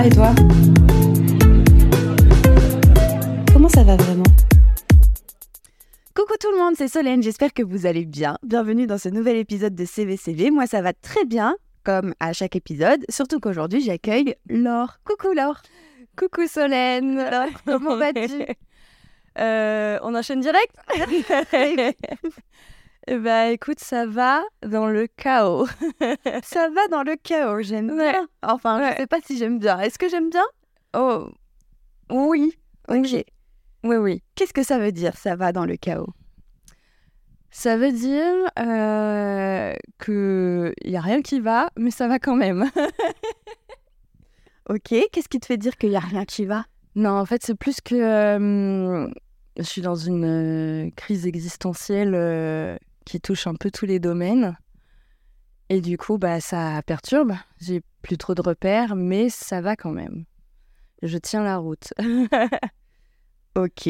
va et toi Comment ça va vraiment Coucou tout le monde, c'est Solène, j'espère que vous allez bien. Bienvenue dans ce nouvel épisode de CVCV. Moi ça va très bien, comme à chaque épisode, surtout qu'aujourd'hui j'accueille Laure. Coucou Laure Coucou Solène Comment vas-tu? Euh, On enchaîne direct? Bah écoute, ça va dans le chaos. ça va dans le chaos, j'aime bien. Enfin, je sais pas si j'aime bien. Est-ce que j'aime bien? Oh, oui. Ok. Oui, oui. Qu'est-ce que ça veut dire, ça va dans le chaos? Ça veut dire euh, que il y a rien qui va, mais ça va quand même. ok. Qu'est-ce qui te fait dire qu'il y a rien qui va? Non, en fait, c'est plus que euh, je suis dans une euh, crise existentielle euh, qui touche un peu tous les domaines. Et du coup, bah, ça perturbe. J'ai plus trop de repères, mais ça va quand même. Je tiens la route. ok.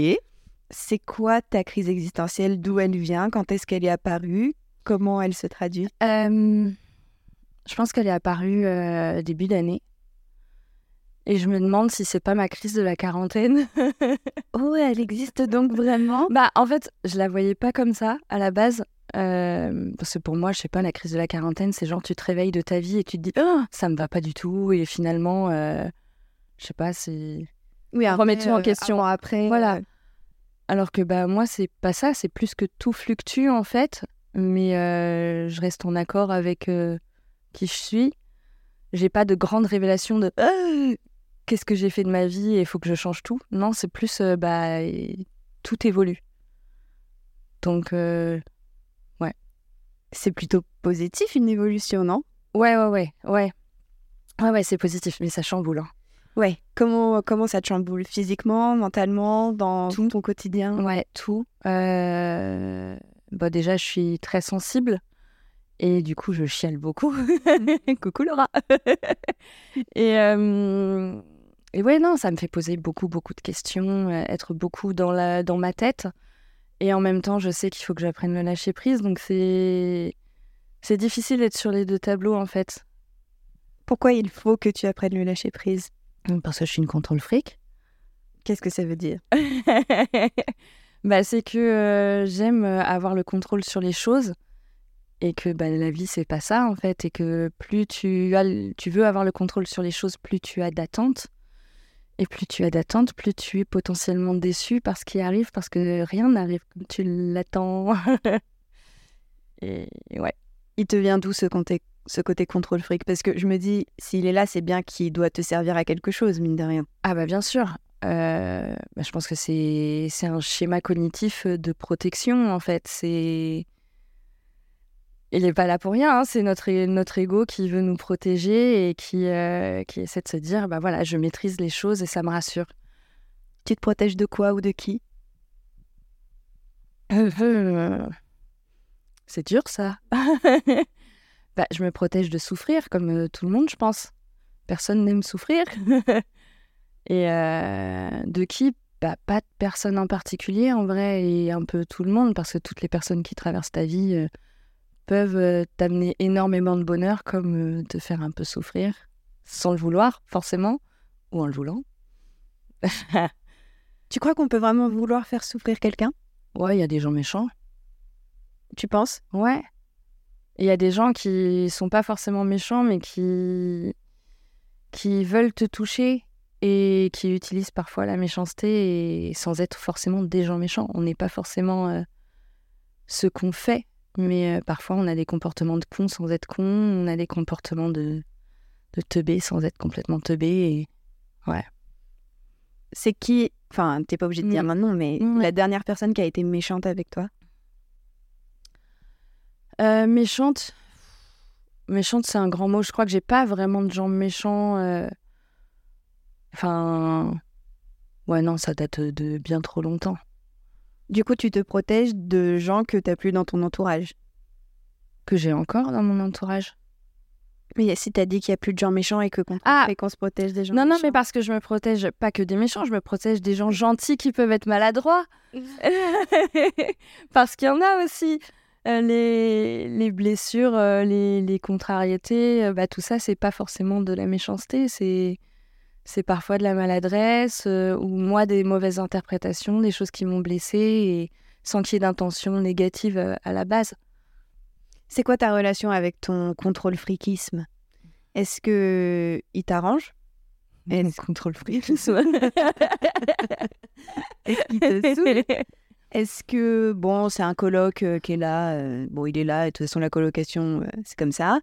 C'est quoi ta crise existentielle? D'où elle vient? Quand est-ce qu'elle est apparue? Comment elle se traduit? Euh, Je pense qu'elle est apparue euh, début d'année. Et je me demande si c'est pas ma crise de la quarantaine. oh, elle existe donc vraiment? Bah, en fait, je la voyais pas comme ça à la base. Euh, parce que pour moi, je sais pas, la crise de la quarantaine, c'est genre tu te réveilles de ta vie et tu te dis oh, ça me va pas du tout. Et finalement, euh, je sais pas, c'est. Oui, remets tout en euh, question. après. Voilà. euh, Alors que bah, moi, c'est pas ça, c'est plus que tout fluctue en fait. Mais euh, je reste en accord avec qui je suis. J'ai pas de grande révélation de Ah, qu'est-ce que j'ai fait de ma vie et il faut que je change tout. Non, c'est plus bah, tout évolue. Donc, c'est plutôt positif une évolution, non? Ouais, ouais, ouais, ouais. Ouais, ouais, c'est positif, mais ça chamboule. hein. Ouais. Comment, comment ça te chamboule? Physiquement, mentalement, dans Tout. ton quotidien? Ouais, tout. Euh, Bah, déjà, je suis très sensible. Et du coup, je chiale beaucoup. Coucou Laura. et, euh, et ouais, non, ça me fait poser beaucoup, beaucoup de questions, euh, être beaucoup dans, la... dans ma tête. Et en même temps, je sais qu'il faut que j'apprenne le lâcher prise. Donc, c'est c'est difficile d'être sur les deux tableaux, en fait. Pourquoi il faut que tu apprennes le lâcher prise? Parce que je suis une contrôle fric. Qu'est-ce que ça veut dire? Bah, c'est que euh, j'aime euh, avoir le contrôle sur les choses et que bah, la vie c'est pas ça en fait et que plus tu as tu veux avoir le contrôle sur les choses plus tu as d'attentes et plus tu as d'attentes plus tu es potentiellement déçu par ce qui arrive parce que rien n'arrive comme tu l'attends. Et ouais. Il te vient d'où ce côté, ce côté contrôle fric? Parce que je me dis, s'il est là, c'est bien qu'il doit te servir à quelque chose, mine de rien. ah bah bien sûr. Euh, bah, je pense que c'est c'est un schéma cognitif de protection en fait. C'est il n'est pas là pour rien, hein. c'est notre, notre ego qui veut nous protéger et qui, euh, qui essaie de se dire bah voilà, je maîtrise les choses et ça me rassure. Tu te protèges de quoi ou de qui? Euh, c'est dur ça. bah, je me protège de souffrir comme euh, tout le monde, je pense. Personne n'aime souffrir. et euh, de qui? Bah, Pas de personne en particulier en vrai et un peu tout le monde parce que toutes les personnes qui traversent ta vie euh, peuvent euh, t'amener énormément de bonheur comme euh, te faire un peu souffrir sans le vouloir forcément ou en le voulant. Tu crois qu'on peut vraiment vouloir faire souffrir quelqu'un? Ouais, il y a des gens méchants. Tu penses? Ouais. Il y a des gens qui sont pas forcément méchants, mais qui qui veulent te toucher et qui utilisent parfois la méchanceté et sans être forcément des gens méchants. On n'est pas forcément euh, ce qu'on fait, mais euh, parfois on a des comportements de con sans être con, on a des comportements de de teubé sans être complètement teubé. Et... C'est qui Enfin, t'es pas obligé de dire Mm. maintenant, mais Mm, ouais. la dernière personne qui a été méchante avec toi? Euh, méchante. Méchante, c'est un grand mot. Je crois que j'ai pas vraiment de gens méchants. euh. Enfin. Ouais, non, ça date de bien trop longtemps. Du coup, tu te protèges de gens que t'as plus dans ton entourage. Que j'ai encore dans mon entourage. Mais si t'as dit qu'il y a plus de gens méchants et que qu'on Ah. se protège des gens Non, non, méchants. mais parce que je me protège pas que des méchants, je me protège des gens gentils qui peuvent être maladroits. parce qu'il y en a aussi. Euh, les, les blessures, euh, les, les contrariétés, euh, bah, tout ça, c'est pas forcément de la méchanceté, c'est c'est parfois de la maladresse euh, ou moi des mauvaises interprétations, des choses qui m'ont blessée et sans qu'il y ait d'intention négative euh, à la base. C'est quoi ta relation avec ton contrôle friquisme? Est-ce que il t'arrange? Contrôle friquisme. Est-ce qu'il te saoule? Est-ce que, bon, c'est un coloc euh, qui est là, bon, il est là, et de toute façon, la colocation, c'est comme ça.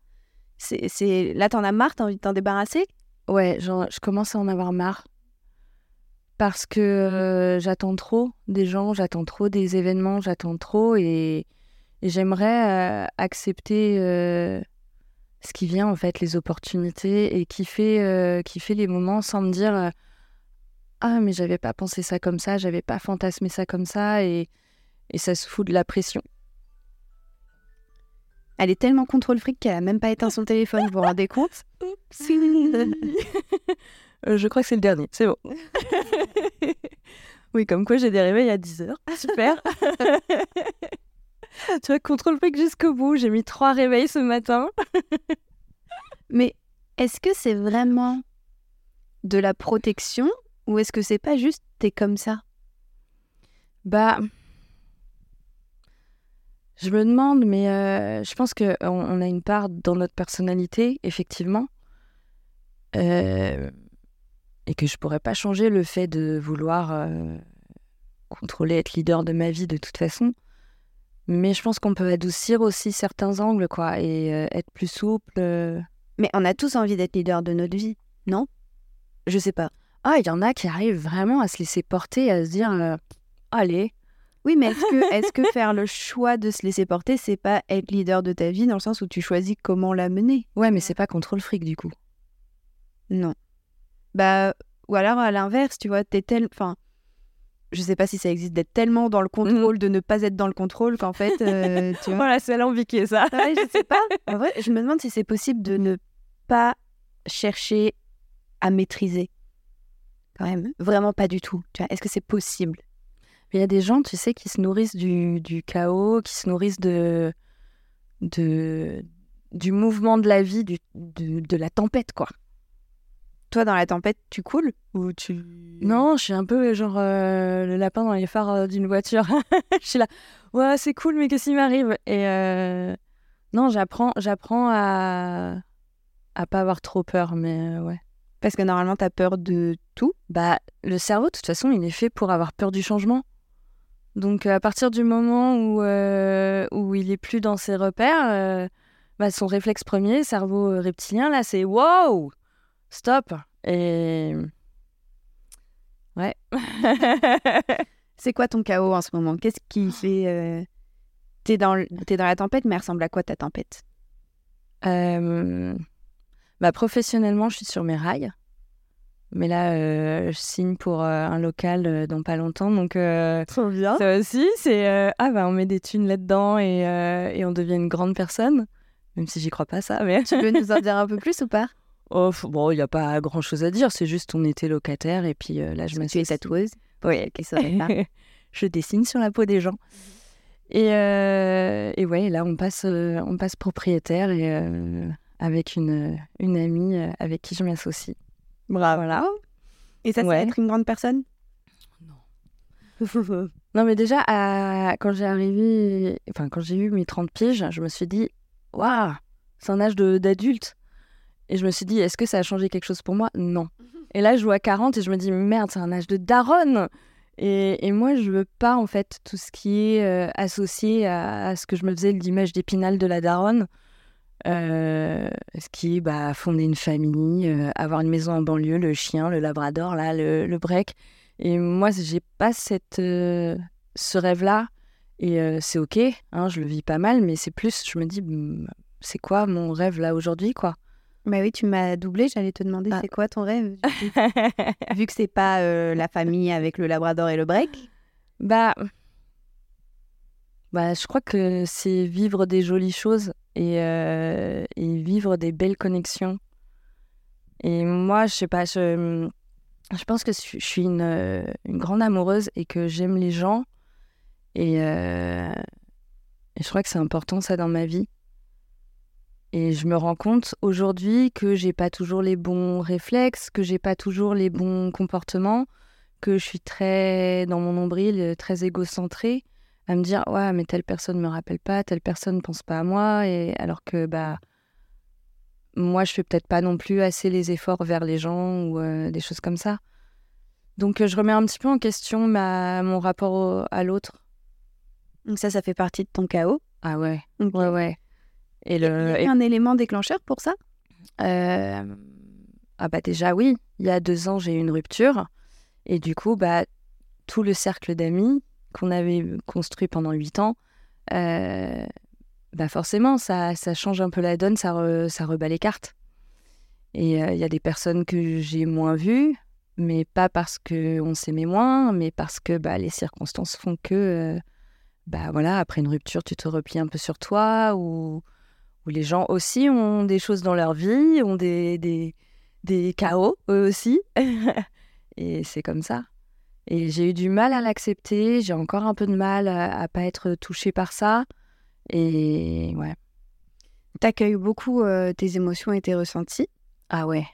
C'est... Là, t'en as marre, t'as envie de t'en débarrasser? Ouais, je commence à en avoir marre. Parce que euh, j'attends trop des gens, j'attends trop des événements, j'attends trop et, j'aimerais euh, accepter euh, ce qui vient, en fait, les opportunités et kiffer, kiffer les moments sans me dire Ah, mais j'avais pas pensé ça comme ça, j'avais pas fantasmé ça comme ça et ça se fout de la pression. Elle est tellement contrôle fric qu'elle a même pas éteint son téléphone, vous vous rendez compte Euh, je crois que c'est le dernier, c'est bon. oui, comme quoi j'ai des réveils à 10h. Super. tu vois, contrôle fric jusqu'au bout. J'ai mis trois réveils ce matin. Mais est-ce que c'est vraiment de la protection ou est-ce que c'est pas juste t'es comme ça? Bah. Je me demande, mais euh, je pense qu'on on a une part dans notre personnalité, effectivement. Euh, et que je pourrais pas changer le fait de vouloir euh, contrôler, être leader de ma vie de toute façon. Mais je pense qu'on peut adoucir aussi certains angles, quoi, et être plus souple. Mais on a tous envie d'être leader de notre vie, non? Je sais pas. Ah, il y en a qui arrivent vraiment à se laisser porter, à se dire euh, Allez, Oui, mais est-ce que, est-ce que faire le choix de se laisser porter, c'est pas être leader de ta vie dans le sens où tu choisis comment la mener? Ouais, mais c'est pas contrôle fric du coup. Non. Bah, ou alors à l'inverse, tu vois, t'es tel. Enfin, je sais pas si ça existe d'être tellement dans le contrôle, de ne pas être dans le contrôle qu'en fait, euh, tu vois. Voilà, c'est alambiqué ça. Ouais, je sais pas. En vrai, je me demande si c'est possible de ne pas chercher à maîtriser. Quand même, vraiment pas du tout. Tu vois, est-ce que c'est possible? Mais il y a des gens, tu sais, qui se nourrissent du, du chaos, qui se nourrissent de, de, du mouvement de la vie, du, de, de la tempête, quoi. Toi, dans la tempête, tu coules ou tu Non, je suis un peu genre euh, le lapin dans les phares euh, d'une voiture. je suis là, ouais, c'est cool, mais qu'est-ce qui m'arrive? Et euh, non, j'apprends, j'apprends à à pas avoir trop peur, mais ouais. Parce que normalement, t'as peur de tout? Bah, le cerveau, de toute façon, il est fait pour avoir peur du changement. Donc, à partir du moment où, euh, où il est plus dans ses repères, euh, bah, son réflexe premier, cerveau euh, reptilien, là, c'est wow, stop. Et. Ouais. C'est quoi ton chaos en ce moment? Qu'est-ce qui fait euh, T'es dans, dans la tempête, mais elle ressemble à quoi ta tempête? Bah, professionnellement, je suis sur mes rails. Mais là, euh, je signe pour euh, un local euh, dans pas longtemps. Donc, Trop bien. Ça aussi, c'est ah bah on met des thunes là-dedans et, et on devient une grande personne. Même si j'y crois pas ça, mais Tu peux nous en dire un peu plus ou pas? Oh, bon, il y a pas grand-chose à dire. C'est juste on était locataire et puis là je me Tu es tatoueuse Oui, qui saurait pas. je dessine sur la peau des gens. Et, euh, et ouais, là on passe on passe propriétaire et avec une une amie avec qui je m'associe. Bravo. Voilà. Et ça, c'est Ouais. être une grande personne? Non. Non, mais déjà, à- quand j'ai arrivé, enfin, quand j'ai eu mes 30 piges, je me suis dit, waouh, c'est un âge de- d'adulte. Et je me suis dit, est-ce que ça a changé quelque chose pour moi? Non. Et là, je vois 40 et je me dis, merde, c'est un âge de daronne. Et, et moi, je veux pas, en fait, tout ce qui est euh, associé à, à ce que je me faisais l'image d'épinal de la daronne. Euh, ce qui est bah, fonder une famille, euh, avoir une maison en banlieue, le chien, le labrador, là, le, le break. Et moi, j'ai pas cette, euh, ce rêve-là. Et c'est OK, hein, je le vis pas mal, mais c'est plus, je me dis, c'est quoi mon rêve là aujourd'hui, quoi? Bah oui, tu m'as doublé, j'allais te demander Ah. c'est quoi ton rêve Vu que c'est pas la famille avec le labrador et le break? Bah, bah, je crois que c'est vivre des jolies choses et, euh, et vivre des belles connexions. Et moi, je sais pas, je, je pense que je suis une, euh, grande amoureuse et que j'aime les gens. Et, euh, et je crois que c'est important ça dans ma vie. Et je me rends compte aujourd'hui que j'ai pas toujours les bons réflexes, que j'ai pas toujours les bons comportements, que je suis très dans mon nombril, très égocentrée, à me dire ouais mais telle personne me rappelle pas, telle personne pense pas à moi, et alors que bah moi je fais peut-être pas non plus assez les efforts vers les gens ou euh, des choses comme ça. Donc je remets un petit peu en question ma, mon rapport au- à l'autre. Donc ça, ça fait partie de ton chaos. Ah ouais, Ok. ouais ouais. Et le a et- un élément déclencheur pour ça? Euh, Ah bah déjà oui, il y a deux ans j'ai eu une rupture et du coup bah tout le cercle d'amis qu'on avait construit pendant huit ans, euh, bah forcément ça, ça change un peu la donne, ça, re- rebat les cartes. Et euh, il y a des personnes que j'ai moins vues, mais pas parce que on s'aimait moins, mais parce que bah, les circonstances font que euh, bah voilà après une rupture tu te replies un peu sur toi ou où les gens aussi ont des choses dans leur vie, ont des, des, des chaos eux aussi. et c'est comme ça. Et j'ai eu du mal à l'accepter, j'ai encore un peu de mal à, à pas être touchée par ça. Et ouais. T'accueilles beaucoup euh, tes émotions et tes ressentis, Ah ouais.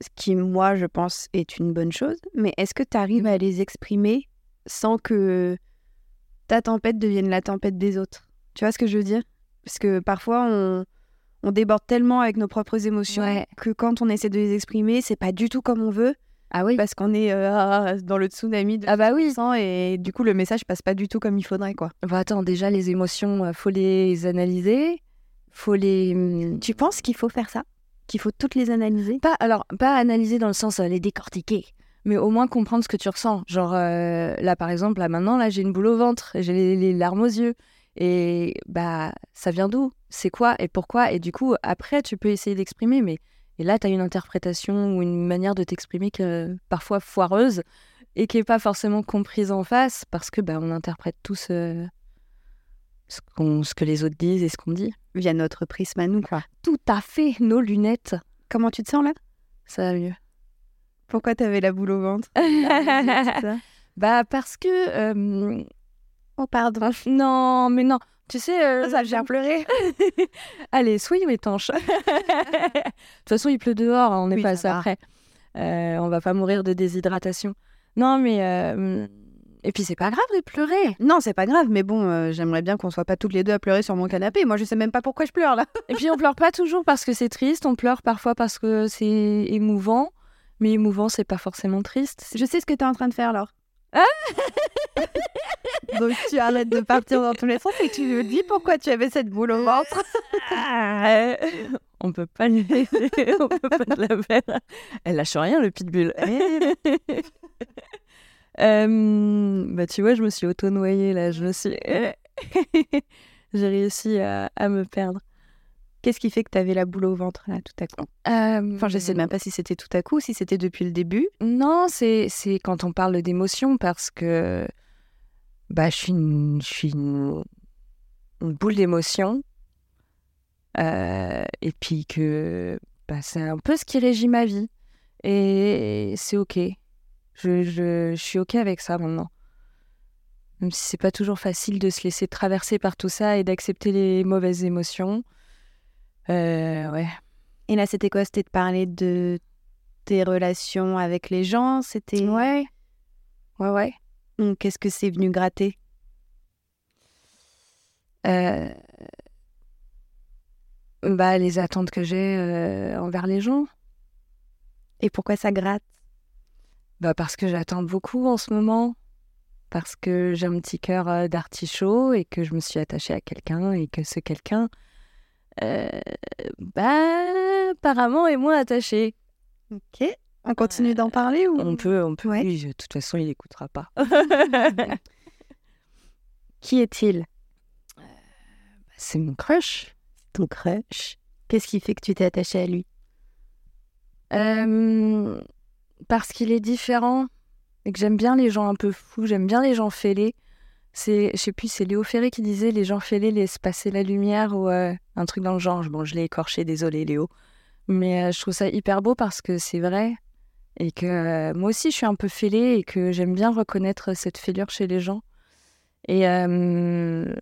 ce qui, moi, je pense, est une bonne chose. Mais est-ce que tu arrives à les exprimer sans que ta tempête devienne la tempête des autres? Tu vois ce que je veux dire? Parce que parfois, on, on déborde tellement avec nos propres émotions Ouais. que quand on essaie de les exprimer, c'est pas du tout comme on veut Ah oui. parce qu'on est euh, dans le tsunami de Ah bah oui. et du coup, le message passe pas du tout comme il faudrait, quoi. Bah attends, déjà les émotions, euh, faut les analyser, faut les hum, Tu penses qu'il faut faire ça? Qu'il faut toutes les analyser? Pas alors pas analyser dans le sens euh, les décortiquer, mais au moins comprendre ce que tu ressens. Genre euh, là par exemple, là maintenant là j'ai une boule au ventre, j'ai les, les larmes aux yeux et bah ça vient d'où? C'est quoi? Et pourquoi? Et du coup après tu peux essayer d'exprimer, mais et là tu as une interprétation ou une manière de t'exprimer que euh, parfois foireuse et qui est pas forcément comprise en face parce que bah on interprète tous euh, ce, qu'on- ce que les autres disent et ce qu'on dit. Via notre prisme à nous, quoi. Tout à fait nos lunettes, Comment tu te sens là? Ça va mieux. Pourquoi t'avais la boule au ventre? Ça Bah parce que euh, Oh, pardon. non mais non tu sais euh, Ça fait pleurer. allez soyons étanches de toute façon il pleut dehors hein, on n'est Oui, pas ça après Euh, on va pas mourir de déshydratation non mais euh, et puis c'est pas grave de pleurer Non, c'est pas grave, mais bon, euh, j'aimerais bien qu'on soit pas toutes les deux à pleurer sur mon canapé. Moi, je sais même pas pourquoi je pleure là. et puis on pleure pas toujours parce que c'est triste on pleure parfois parce que c'est émouvant mais émouvant c'est pas forcément triste Je sais ce que t'es en train de faire, Laure. Ah Donc tu arrêtes de partir dans tous les sens et tu me dis pourquoi tu avais cette boule au ventre. On peut pas lui on peut pas la faire elle lâche rien le pitbull Euh, bah tu vois, je me suis auto-noyée là, je me suis... J'ai réussi à, à me perdre. Qu'est-ce qui fait que t'avais la boule au ventre là tout à coup? Enfin, je sais même pas si c'était tout à coup, si c'était depuis le début. Non, c'est quand on parle d'émotion parce que bah, je suis une boule d'émotion. Euh, et puis que bah, c'est un peu ce qui régit ma vie. Et c'est OK. Je, je, je suis OK avec ça maintenant. Même si c'est pas toujours facile de se laisser traverser par tout ça et d'accepter les mauvaises émotions. Euh, ouais. Et là, c'était quoi? C'était de parler de tes relations avec les gens? C'était. Ouais. Ouais, ouais. Donc, Qu'est-ce que c'est venu gratter? Euh, Bah, les attentes que j'ai euh, envers les gens. Et pourquoi ça gratte? Bah, parce que j'attends beaucoup en ce moment. Parce que j'ai un petit cœur euh, d'artichaut et que je me suis attachée à quelqu'un et que ce quelqu'un, euh, bah, apparemment est moins attaché. Ok. On continue d'en parler ou? On peut, on peut. Ouais. Oui, de toute façon, il n'écoutera pas. Qui est-il? C'est mon crush. Ton crush. Qu'est-ce qui fait que tu t'es attachée à lui? Euh, parce qu'il est différent et que j'aime bien les gens un peu fous, j'aime bien les gens fêlés. C'est, je sais plus, c'est Léo Ferré qui disait les gens fêlés laissent passer la lumière ou euh, un truc dans le genre. Bon, je l'ai écorché, désolé Léo. Mais euh, je trouve ça hyper beau parce que c'est vrai et que euh, moi aussi je suis un peu fêlée et que j'aime bien reconnaître cette fêlure chez les gens. Et euh,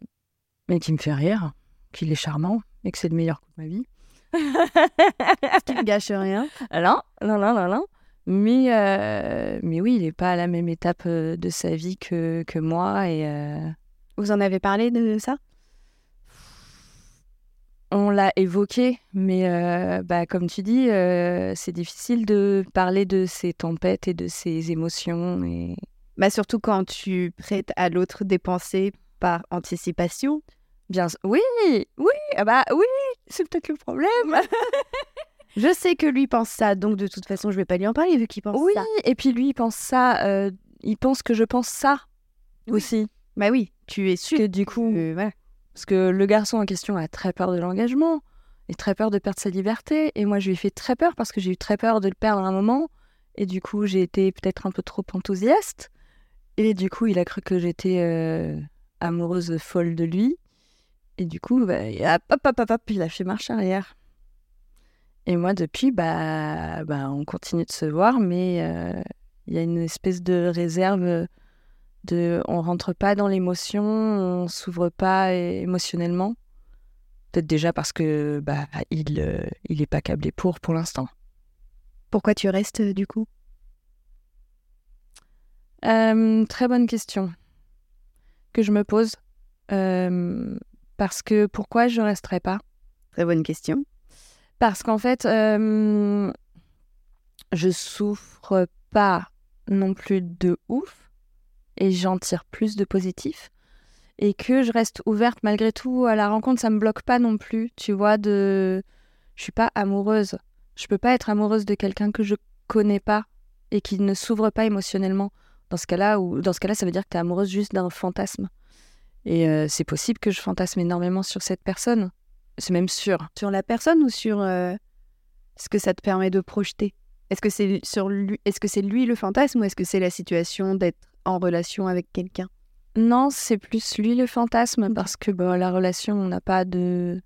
mais qui me fait rire, qu'il est charmant. et que c'est le meilleur coup de ma vie. Ce qui ne gâche rien. Non, non, non, non, non. Mais, mais oui, il n'est pas à la même étape de sa vie que, que moi. Et, Vous en avez parlé de ça? On l'a évoqué, mais euh, bah, comme tu dis, euh, c'est difficile de parler de ces tempêtes et de ces émotions. Et... bah, Surtout quand tu prêtes à l'autre des pensées par anticipation. Bien, oui, oui, ah bah oui, c'est peut-être le problème. je sais que lui pense ça, donc de toute façon, je vais pas lui en parler vu qu'il pense oui, ça. et puis lui, il pense ça, euh, il pense que je pense ça Oui. aussi. Bah oui, tu es sûr. Que du coup, voilà. Parce que le garçon en question a très peur de l'engagement et très peur de perdre sa liberté. Et moi, je lui ai fait très peur parce que j'ai eu très peur de le perdre un moment. Et du coup, j'ai été peut-être un peu trop enthousiaste. Et du coup, il a cru que j'étais euh, amoureuse folle de lui. Et du coup, bah, hop, hop, hop, hop, il a fait marche arrière. Et moi, depuis, bah, bah, on continue de se voir, mais euh, il y a une espèce de réserve de on rentre pas dans l'émotion, on s'ouvre pas émotionnellement. Peut-être déjà parce que bah il euh, il est pas câblé pour pour l'instant. Pourquoi tu restes du coup? Euh, très bonne question que je me pose Euh, parce que pourquoi je resterai pas? Très bonne question. Parce qu'en fait je souffre pas non plus de ouf et j'en tire plus de positif et que je reste ouverte malgré tout à la rencontre, ça me bloque pas non plus, tu vois, de je suis pas amoureuse. Je peux pas être amoureuse de quelqu'un que je connais pas et qui ne s'ouvre pas émotionnellement. Dans ce cas-là, ou dans ce cas-là, ça veut dire que tu es amoureuse juste d'un fantasme. Et euh, c'est possible que je fantasme énormément sur cette personne. C'est même sûr. Sur la personne ou sur euh, ce que ça te permet de projeter? Est-ce que c'est sur lui Est-ce que c'est lui le fantasme ou est-ce que c'est la situation d'être en relation avec quelqu'un? Non, c'est plus lui le fantasme parce que bon, la relation, on n'a pas de.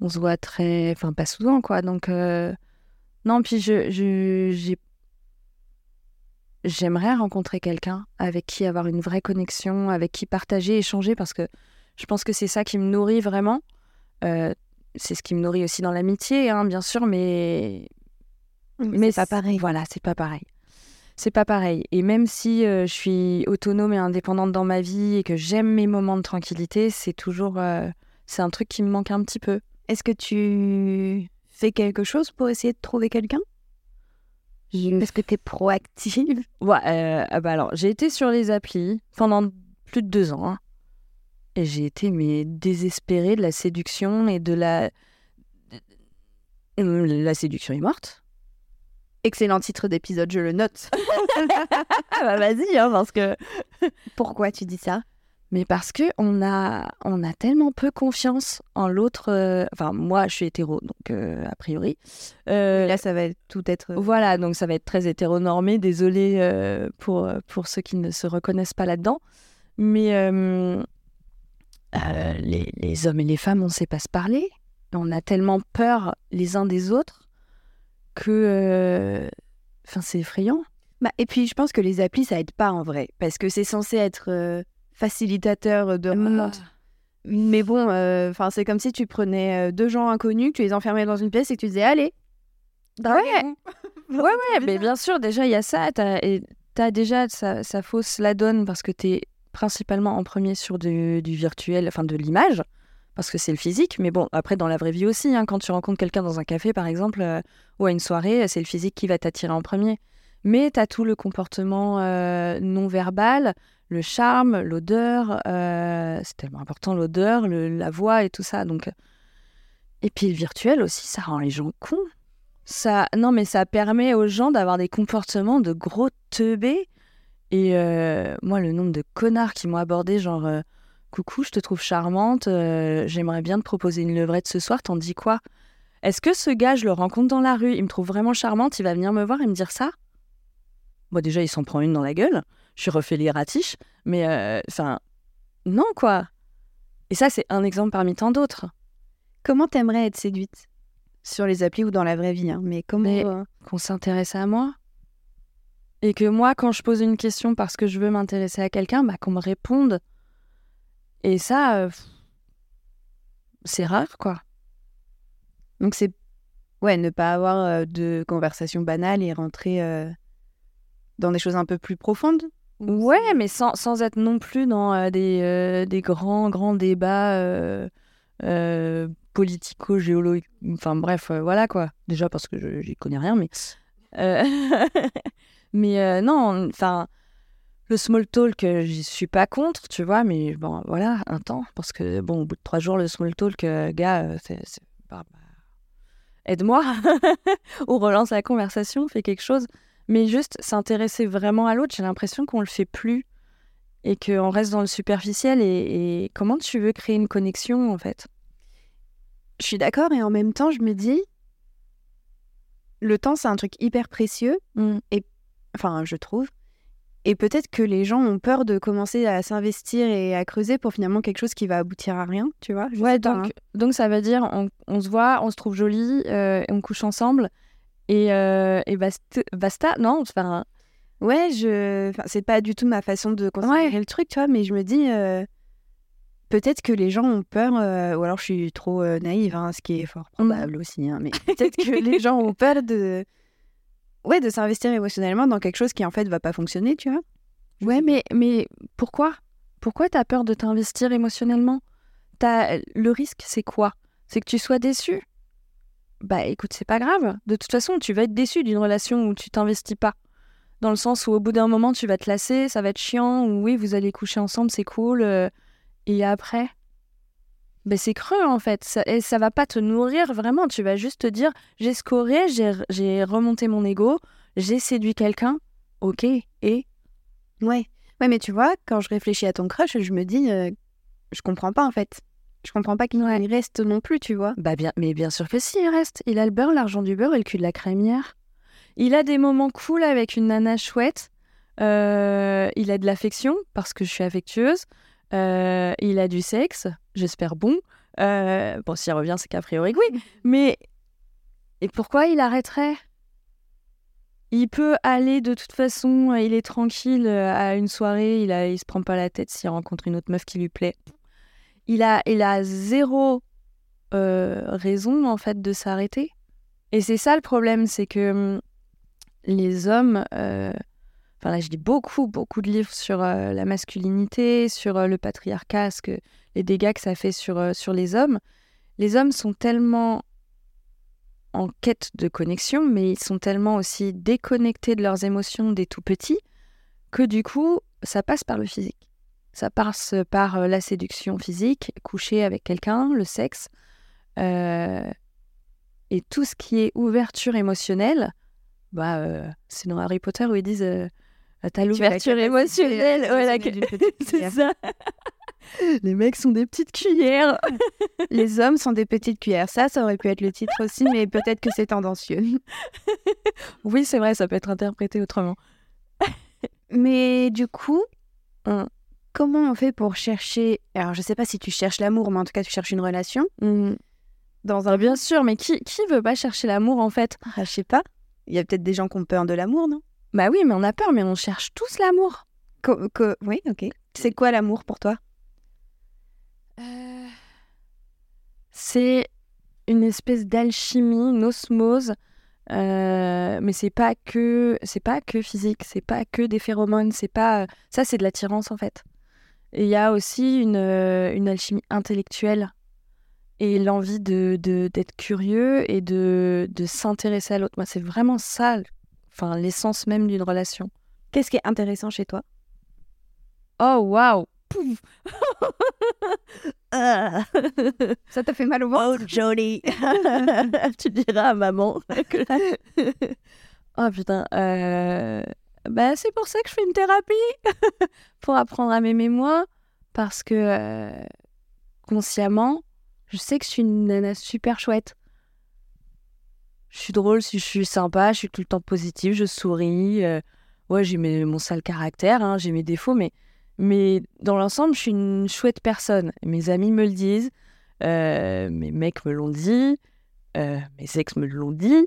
On se voit très. Enfin, pas souvent, quoi. Donc, euh, non, puis je, je, j'ai... j'aimerais rencontrer quelqu'un avec qui avoir une vraie connexion, avec qui partager, échanger, parce que je pense que c'est ça qui me nourrit vraiment. Euh, c'est ce qui me nourrit aussi dans l'amitié, hein, bien sûr, mais Mais c'est pas pareil. Voilà, c'est pas pareil. C'est pas pareil. Et même si euh, je suis autonome et indépendante dans ma vie et que j'aime mes moments de tranquillité, c'est toujours. euh, c'est un truc qui me manque un petit peu. Est-ce que tu fais quelque chose pour essayer de trouver quelqu'un? Est-ce que tu es proactive? Ouais, euh, ah bah alors, j'ai été sur les applis pendant plus de deux ans. hein. et j'ai été mais désespérée de la séduction et de la. La séduction est morte. Excellent titre d'épisode, je le note. Ah bah vas-y, hein, parce que. Pourquoi tu dis ça? Mais parce que on a, on a tellement peu confiance en l'autre. euh, Enfin, moi, je suis hétéro, donc euh, a priori. Euh, Là, ça va tout être. Voilà, donc ça va être très hétéronormé. Désolée pour, pour ceux qui ne se reconnaissent pas là-dedans. Mais les, les hommes et les femmes, on ne sait pas se parler. On a tellement peur les uns des autres que. euh, Enfin, c'est effrayant. Bah, et puis, je pense que les applis, ça aide pas en vrai. Parce que c'est censé être euh, facilitateur de rencontres. Mais bon, euh, enfin, c'est comme si tu prenais deux gens inconnus, tu les enfermais dans une pièce et que tu disais Allez Ouais. Ouais, ouais, mais bien sûr, déjà, il y a ça. T'as, et t'as déjà, ça, ça fausse la donne parce que t'es principalement en premier sur du, du virtuel, enfin de l'image, parce que c'est le physique. Mais bon, après, dans la vraie vie aussi, hein, quand tu rencontres quelqu'un dans un café, par exemple, euh, ou à une soirée, c'est le physique qui va t'attirer en premier. Mais t'as tout le comportement euh, non verbal, le charme, l'odeur. euh, c'est tellement important, l'odeur, la voix et tout ça. Donc... Et puis le virtuel aussi, ça rend les gens cons. Ça, non, mais ça permet aux gens d'avoir des comportements de gros teubés. Et euh, moi, le nombre de connards qui m'ont abordé, genre euh, Coucou, je te trouve charmante, euh, j'aimerais bien te proposer une levrette ce soir, t'en dis quoi? Est-ce que ce gars, je le rencontre dans la rue, il me trouve vraiment charmante, il va venir me voir et me dire ça? Moi, déjà, il s'en prend une dans la gueule, je suis refait les ratiches, mais euh, enfin, non, quoi. Et ça, c'est un exemple parmi tant d'autres. Comment t'aimerais être séduite? Sur les applis ou dans la vraie vie, hein, mais comment. Mais- euh, qu'on s'intéresse à moi? Et que moi, quand je pose une question parce que je veux m'intéresser à quelqu'un, bah, qu'on me réponde. Et ça, euh, c'est rare, quoi. Donc c'est ouais, ne pas avoir euh, de conversation banale et rentrer euh, dans des choses un peu plus profondes. Ou Ouais, mais sans, sans être non plus dans des, des grands, grands débats politico-géologiques. Enfin bref, voilà quoi. Déjà parce que je j'y connais rien, mais. mais non, enfin. Le small talk, euh, j'y suis pas contre, tu vois, mais bon, voilà, un temps. Parce que, bon, au bout de trois jours, le small talk, euh, gars, euh, c'est. bah, bah, Aide-moi ou relance la conversation, fais quelque chose. Mais juste s'intéresser vraiment à l'autre, j'ai l'impression qu'on le fait plus et qu'on reste dans le superficiel. Et, et comment tu veux créer une connexion en fait? Je suis d'accord et en même temps, je me dis le temps c'est un truc hyper précieux, enfin, je trouve. Et peut-être que les gens ont peur de commencer à s'investir et à creuser pour finalement quelque chose qui va aboutir à rien, tu vois. Ouais, pas, hein. donc ça veut dire on, on se voit, on se trouve joli, euh, on couche ensemble et, euh, et basta, basta, non enfin, Ouais, je... enfin, c'est pas du tout ma façon de considérer Ouais. le truc, tu vois, mais je me dis, euh, peut-être que les gens ont peur, ou alors je suis trop naïve, hein, ce qui est fort probable aussi, hein, mais peut-être que les gens ont peur de, ouais, de s'investir émotionnellement dans quelque chose qui en fait va pas fonctionner, tu vois. Ouais, mais, mais pourquoi? Pourquoi t'as peur de t'investir émotionnellement? T'as- Le risque, c'est quoi? C'est que tu sois déçu? Bah écoute, c'est pas grave. De toute façon, tu vas être déçu d'une relation où tu t'investis pas. Dans le sens où au bout d'un moment, tu vas te lasser, ça va être chiant, ou oui, vous allez coucher ensemble, c'est cool. euh, et après? Ben c'est creux en fait, ça, et ça va pas te nourrir vraiment. Tu vas juste te dire j'ai scoré, j'ai remonté mon ego, j'ai séduit quelqu'un, ok, et? Ouais. Ouais, mais tu vois, quand je réfléchis à ton crush, je me dis, euh, je comprends pas en fait. Je comprends pas qu'il Ouais. reste non plus, tu vois. Bah bien, mais bien sûr que si, il reste. Il a le beurre, l'argent du beurre et le cul de la crémière. Il a des moments cool avec une nana chouette. Euh, il a de l'affection parce que je suis affectueuse. Euh, il a du sexe, j'espère bon. Euh, bon, s'il revient, c'est qu'a priori que oui. Mais et pourquoi il arrêterait? Il peut aller de toute façon. Il est tranquille euh, à une soirée. Il a, il se prend pas la tête s'il rencontre une autre meuf qui lui plaît. Il a, il a zéro euh, raison en fait de s'arrêter. Et c'est ça le problème, c'est que hum, les hommes, enfin là je lis beaucoup, beaucoup de livres sur euh, la masculinité, sur euh, le patriarcat, ce les dégâts que ça fait sur, euh, sur les hommes. Les hommes sont tellement en quête de connexion, mais ils sont tellement aussi déconnectés de leurs émotions dès tout petits, que du coup, ça passe par le physique. Ça passe par la séduction physique, coucher avec quelqu'un, le sexe. Et tout ce qui est ouverture émotionnelle, bah, c'est dans Harry Potter où ils disent T'as l'ouverture émotionnelle. Ouais, la- c'est ça. Les mecs sont des petites cuillères. Les hommes sont des petites cuillères. Ça, ça aurait pu être le titre aussi, mais peut-être que c'est tendancieux. Oui, c'est vrai, ça peut être interprété autrement. Mais du coup, comment on fait pour chercher Alors, je sais pas si tu cherches l'amour, mais en tout cas, tu cherches une relation Mm. dans Ah, un. bien sûr, mais qui, qui veut pas chercher l'amour en fait? Ah, je sais pas. Il y a peut-être des gens qui ont peur de l'amour, non? Bah oui, mais on a peur, mais on cherche tous l'amour. Co- Oui, ok. C'est quoi l'amour pour toi? C'est une espèce d'alchimie, une osmose, euh, mais c'est pas que c'est pas que physique, c'est pas que des phéromones, c'est pas ça, c'est de l'attirance en fait. Et il y a aussi une, euh, une alchimie intellectuelle et l'envie de de- d'être curieux et de, de s'intéresser à l'autre. Moi, c'est vraiment ça, enfin l'essence même d'une relation. Qu'est-ce qui est intéressant chez toi? Oh waouh. Ça t'a fait mal au ventre? Oh, Jolie Tu diras à maman. que- oh putain. euh, Bah, c'est pour ça que je fais une thérapie. pour apprendre à m'aimer moi. Parce que euh, consciemment, je sais que je suis une nana super chouette. Je suis drôle, si je suis sympa, je suis tout le temps positive, je souris. euh, Ouais, j'ai mon sale caractère, hein, j'ai mes défauts, mais, mais dans l'ensemble, je suis une chouette personne. Mes amis me le disent. Euh, mes mecs me l'ont dit, euh, mes ex me l'ont dit,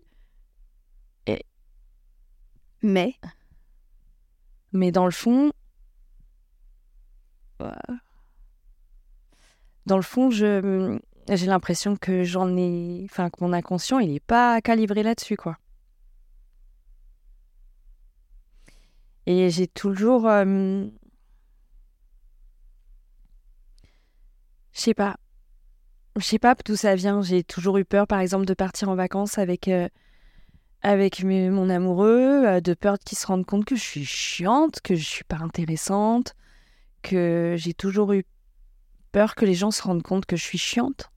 Mais? Mais dans le fond, dans le fond, je, j'ai l'impression que j'en ai. Enfin, que mon inconscient, il n'est pas calibré là-dessus, quoi. Et j'ai toujours. euh, Je sais pas. Je sais pas d'où ça vient. J'ai toujours eu peur, par exemple, de partir en vacances avec, euh, avec mon amoureux, euh, de peur qu'il se rende compte que je suis chiante, que je suis pas intéressante, que j'ai toujours eu peur que les gens se rendent compte que je suis chiante.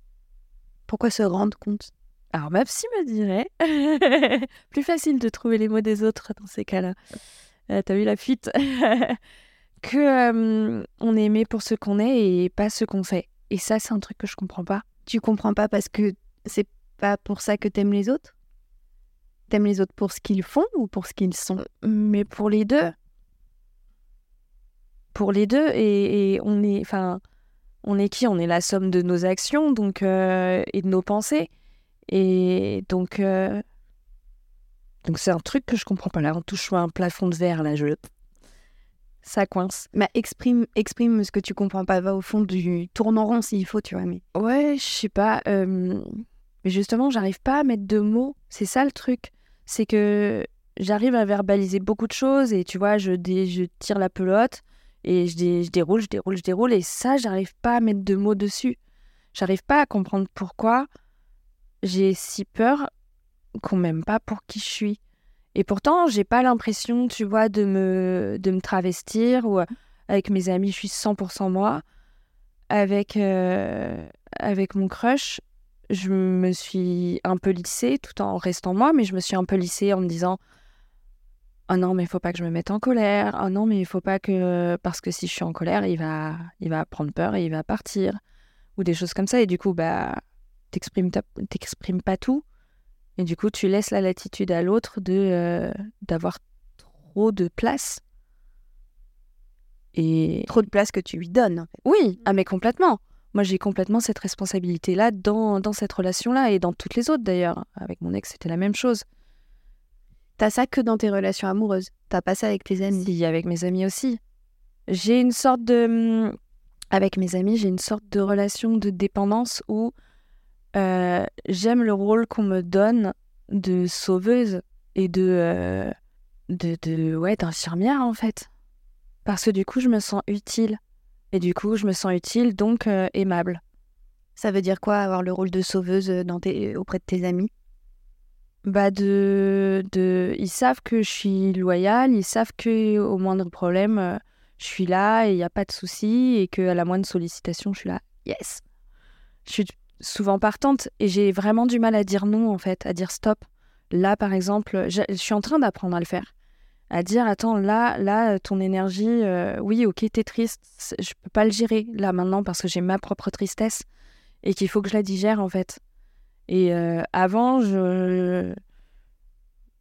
Pourquoi se rendre compte? Alors ma psy me dirait, plus facile de trouver les mots des autres dans ces cas-là. Euh, T'as eu la fuite Que euh, on est aimé pour ce qu'on est et pas ce qu'on fait. Et ça, c'est un truc que je comprends pas. Tu comprends pas parce que c'est pas pour ça que t'aimes les autres? T'aimes les autres pour ce qu'ils font ou pour ce qu'ils sont? Mais pour les deux, pour les deux, et, et on est, enfin, on est qui? On est la somme de nos actions, donc euh, et de nos pensées, et donc, euh, donc c'est un truc que je comprends pas. Là, on touche un plafond de verre, là, je, ça coince. Bah, exprime, exprime ce que tu comprends pas. Va au fond du tournant rond s'il faut, tu vois. Mais Ouais, je sais pas. euh, mais justement, j'arrive pas à mettre de mots. C'est ça le truc. C'est que j'arrive à verbaliser beaucoup de choses et tu vois, je, dé- je tire la pelote et je, dé- je déroule, je déroule, je déroule. Et ça, j'arrive pas à mettre de mots dessus. J'arrive pas à comprendre pourquoi j'ai si peur qu'on m'aime pas pour qui je suis. Et pourtant, j'ai pas l'impression, tu vois, de me, de me travestir ou euh, avec mes amis, je suis 100% moi. Avec, euh, avec mon crush, je me suis un peu lissée tout en restant moi, mais je me suis un peu lissée en me disant Oh non, mais il faut pas que je me mette en colère. Oh non, mais il faut pas que. Parce que si je suis en colère, il va, il va prendre peur et il va partir. Ou des choses comme ça. Et du coup, bah, t'exprimes pas tout. Et du coup, tu laisses la latitude à l'autre de euh, d'avoir trop de place. Et trop de place que tu lui donnes. en fait. oui, ah mais complètement. Moi, j'ai complètement cette responsabilité-là dans, dans cette relation-là et dans toutes les autres d'ailleurs. Avec mon ex, c'était la même chose. T'as ça que dans tes relations amoureuses. T'as pas ça avec tes amis. Si, avec mes amis aussi. J'ai une sorte de. hum, Avec mes amis, j'ai une sorte de relation de dépendance où euh, j'aime le rôle qu'on me donne de sauveuse et de. euh, de, de ouais, d'infirmière en fait. Parce que du coup, je me sens utile. Et du coup, je me sens utile, donc euh, aimable. Ça veut dire quoi avoir le rôle de sauveuse dans tes, auprès de tes amis? Bah de, de, ils savent que je suis loyale, ils savent que au moindre problème, euh, je suis là et il n'y a pas de souci et que à la moindre sollicitation, je suis là. Yes. Je suis souvent partante et j'ai vraiment du mal à dire non en fait, à dire stop. Là, par exemple, je, suis en train d'apprendre à le faire, à dire attends là, là, ton énergie, euh, oui, ok, t'es triste, je peux pas le gérer là maintenant parce que j'ai ma propre tristesse et qu'il faut que je la digère en fait. Et euh, avant, je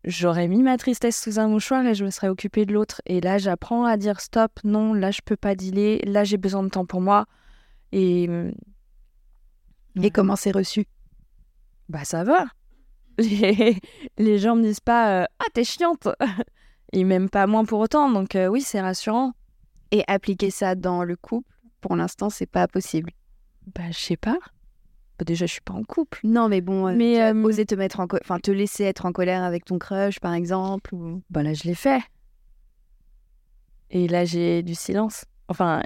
j'aurais mis ma tristesse sous un mouchoir et je me serais occupée de l'autre. Et là, j'apprends à dire stop, non, là, je peux pas dealer, là, j'ai besoin de temps pour moi. Et Et comment c'est reçu? Bah, ça va. Les, les gens me disent pas euh, ah, t'es chiante. Ils m'aiment pas moins pour autant. Donc, euh, oui, c'est rassurant. Et appliquer ça dans le couple, pour l'instant, c'est pas possible. Bah, je sais pas. Bah, déjà, je suis pas en couple. Non, mais bon, euh, Mais, euh, osé te mettre en enfin te laisser être en colère avec ton crush, par exemple. Ou... Bah, là, je l'ai fait. Et là, j'ai du silence. Enfin,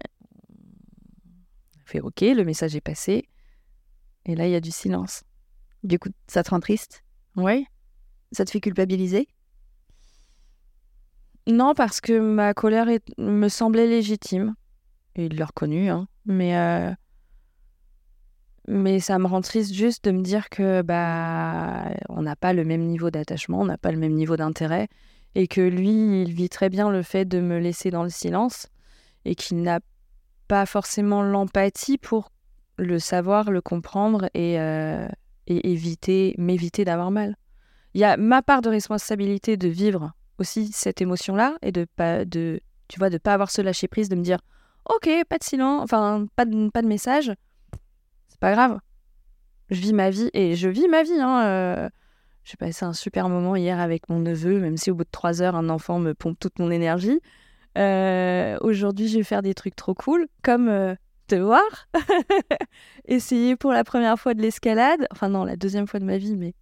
fait OK, le message est passé. Et là, il y a du silence. Du coup, ça te rend triste? Oui. Ça te fait culpabiliser? Non, parce que ma colère est- me semblait légitime. Et il l'a reconnu, hein. Mais, euh, mais ça me rend triste juste de me dire que bah on n'a pas le même niveau d'attachement, on n'a pas le même niveau d'intérêt. Et que lui, il vit très bien le fait de me laisser dans le silence. Et qu'il n'a pas forcément l'empathie pour le savoir, le comprendre et, euh, et éviter, m'éviter d'avoir mal. Il y a ma part de responsabilité de vivre aussi cette émotion-là et de pas de tu vois de pas avoir ce lâcher prise de me dire ok pas de silence enfin pas de, pas de message pas grave je vis ma vie et je vis ma vie hein, euh, j'ai passé un super moment hier avec mon neveu même si au bout de trois heures un enfant me pompe toute mon énergie Euh, aujourd'hui je vais faire des trucs trop cool comme euh, te voir. Essayer pour la première fois de l'escalade. Enfin, non, la deuxième fois de ma vie, mais.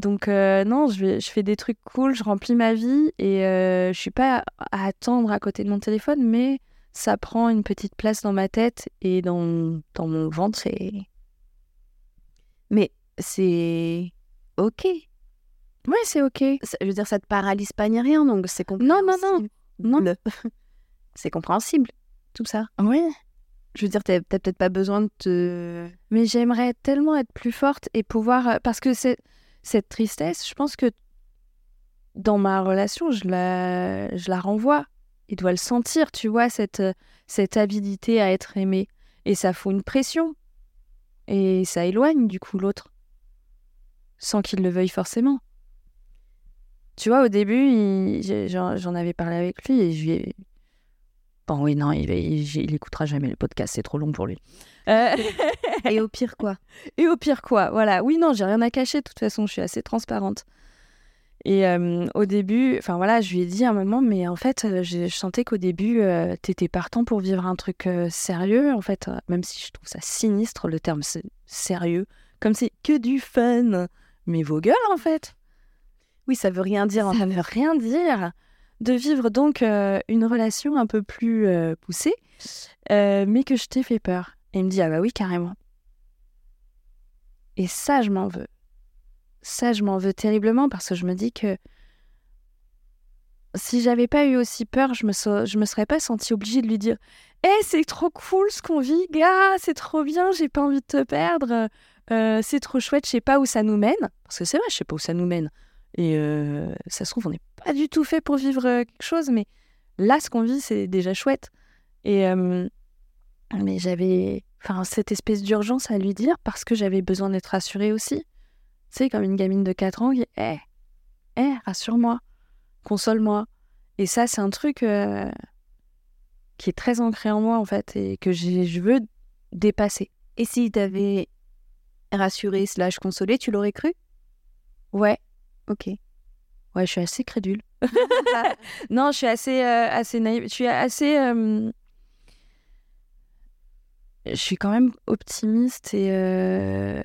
Donc, euh, non, je, je fais des trucs cool, je remplis ma vie et je suis pas à attendre à côté de mon téléphone, mais ça prend une petite place dans ma tête et dans, dans mon ventre. Mais c'est OK. Oui, c'est OK. Je veux dire, ça te paralyse pas ni rien, donc c'est Non, compréhensible. non, non. Non. C'est compréhensible, tout ça. Oui. Je veux dire, t'as t'as peut-être pas besoin de te... Mais j'aimerais tellement être plus forte et pouvoir. euh, Parce que c'est, cette tristesse, je pense que dans ma relation, je la, je la renvoie. Il doit le sentir, tu vois, cette, euh, cette avidité à être aimé. Et ça fout une pression. Et ça éloigne, du coup, l'autre. Sans qu'il le veuille forcément. Tu vois, au début, j'en j'en avais parlé avec lui et je lui ai. Bon, oui, non, il, il, il écoutera jamais le podcast, c'est trop long pour lui. Euh, Et au pire, quoi? Et au pire, quoi, voilà. Oui, non, j'ai rien à cacher, de toute façon, je suis assez transparente. Et euh, au début, enfin voilà, je lui ai dit à un moment, mais en fait, je, je sentais qu'au début, euh, t'étais partant pour vivre un truc euh, sérieux, en fait, même si je trouve ça sinistre, le terme sérieux, comme c'est que du fun. Mais vos gueules, en fait. Oui, ça veut rien dire. en Ça veut rien dire. De vivre donc une relation un peu plus poussée, mais que je t'ai fait peur. Et il me dit, ah bah oui, carrément. Et ça, je m'en veux. Ça, je m'en veux terriblement parce que je me dis que si j'avais pas eu aussi peur, je me, me serais pas sentie obligée de lui dire Eh, c'est trop cool ce qu'on vit, gars, c'est trop bien, j'ai pas envie de te perdre, euh, c'est trop chouette, je sais pas où ça nous mène. Parce que c'est vrai, je sais pas où ça nous mène. Et euh, ça se trouve, on n'est pas du tout fait pour vivre euh, quelque chose, mais là, ce qu'on vit, c'est déjà chouette. Et mais j'avais cette espèce d'urgence à lui dire parce que j'avais besoin d'être rassurée aussi. Tu sais, comme une gamine de 4 ans qui Eh, eh, rassure-moi, console-moi. Et ça, c'est un truc euh, qui est très ancré en moi, en fait, et que je veux dépasser. Et s'il t'avait rassuré slash consolé, tu l'aurais cru? Ouais, Ok. ouais, je suis assez crédule. non, je suis assez, euh, assez naïve. Je suis assez. euh, Je suis quand même optimiste et, euh,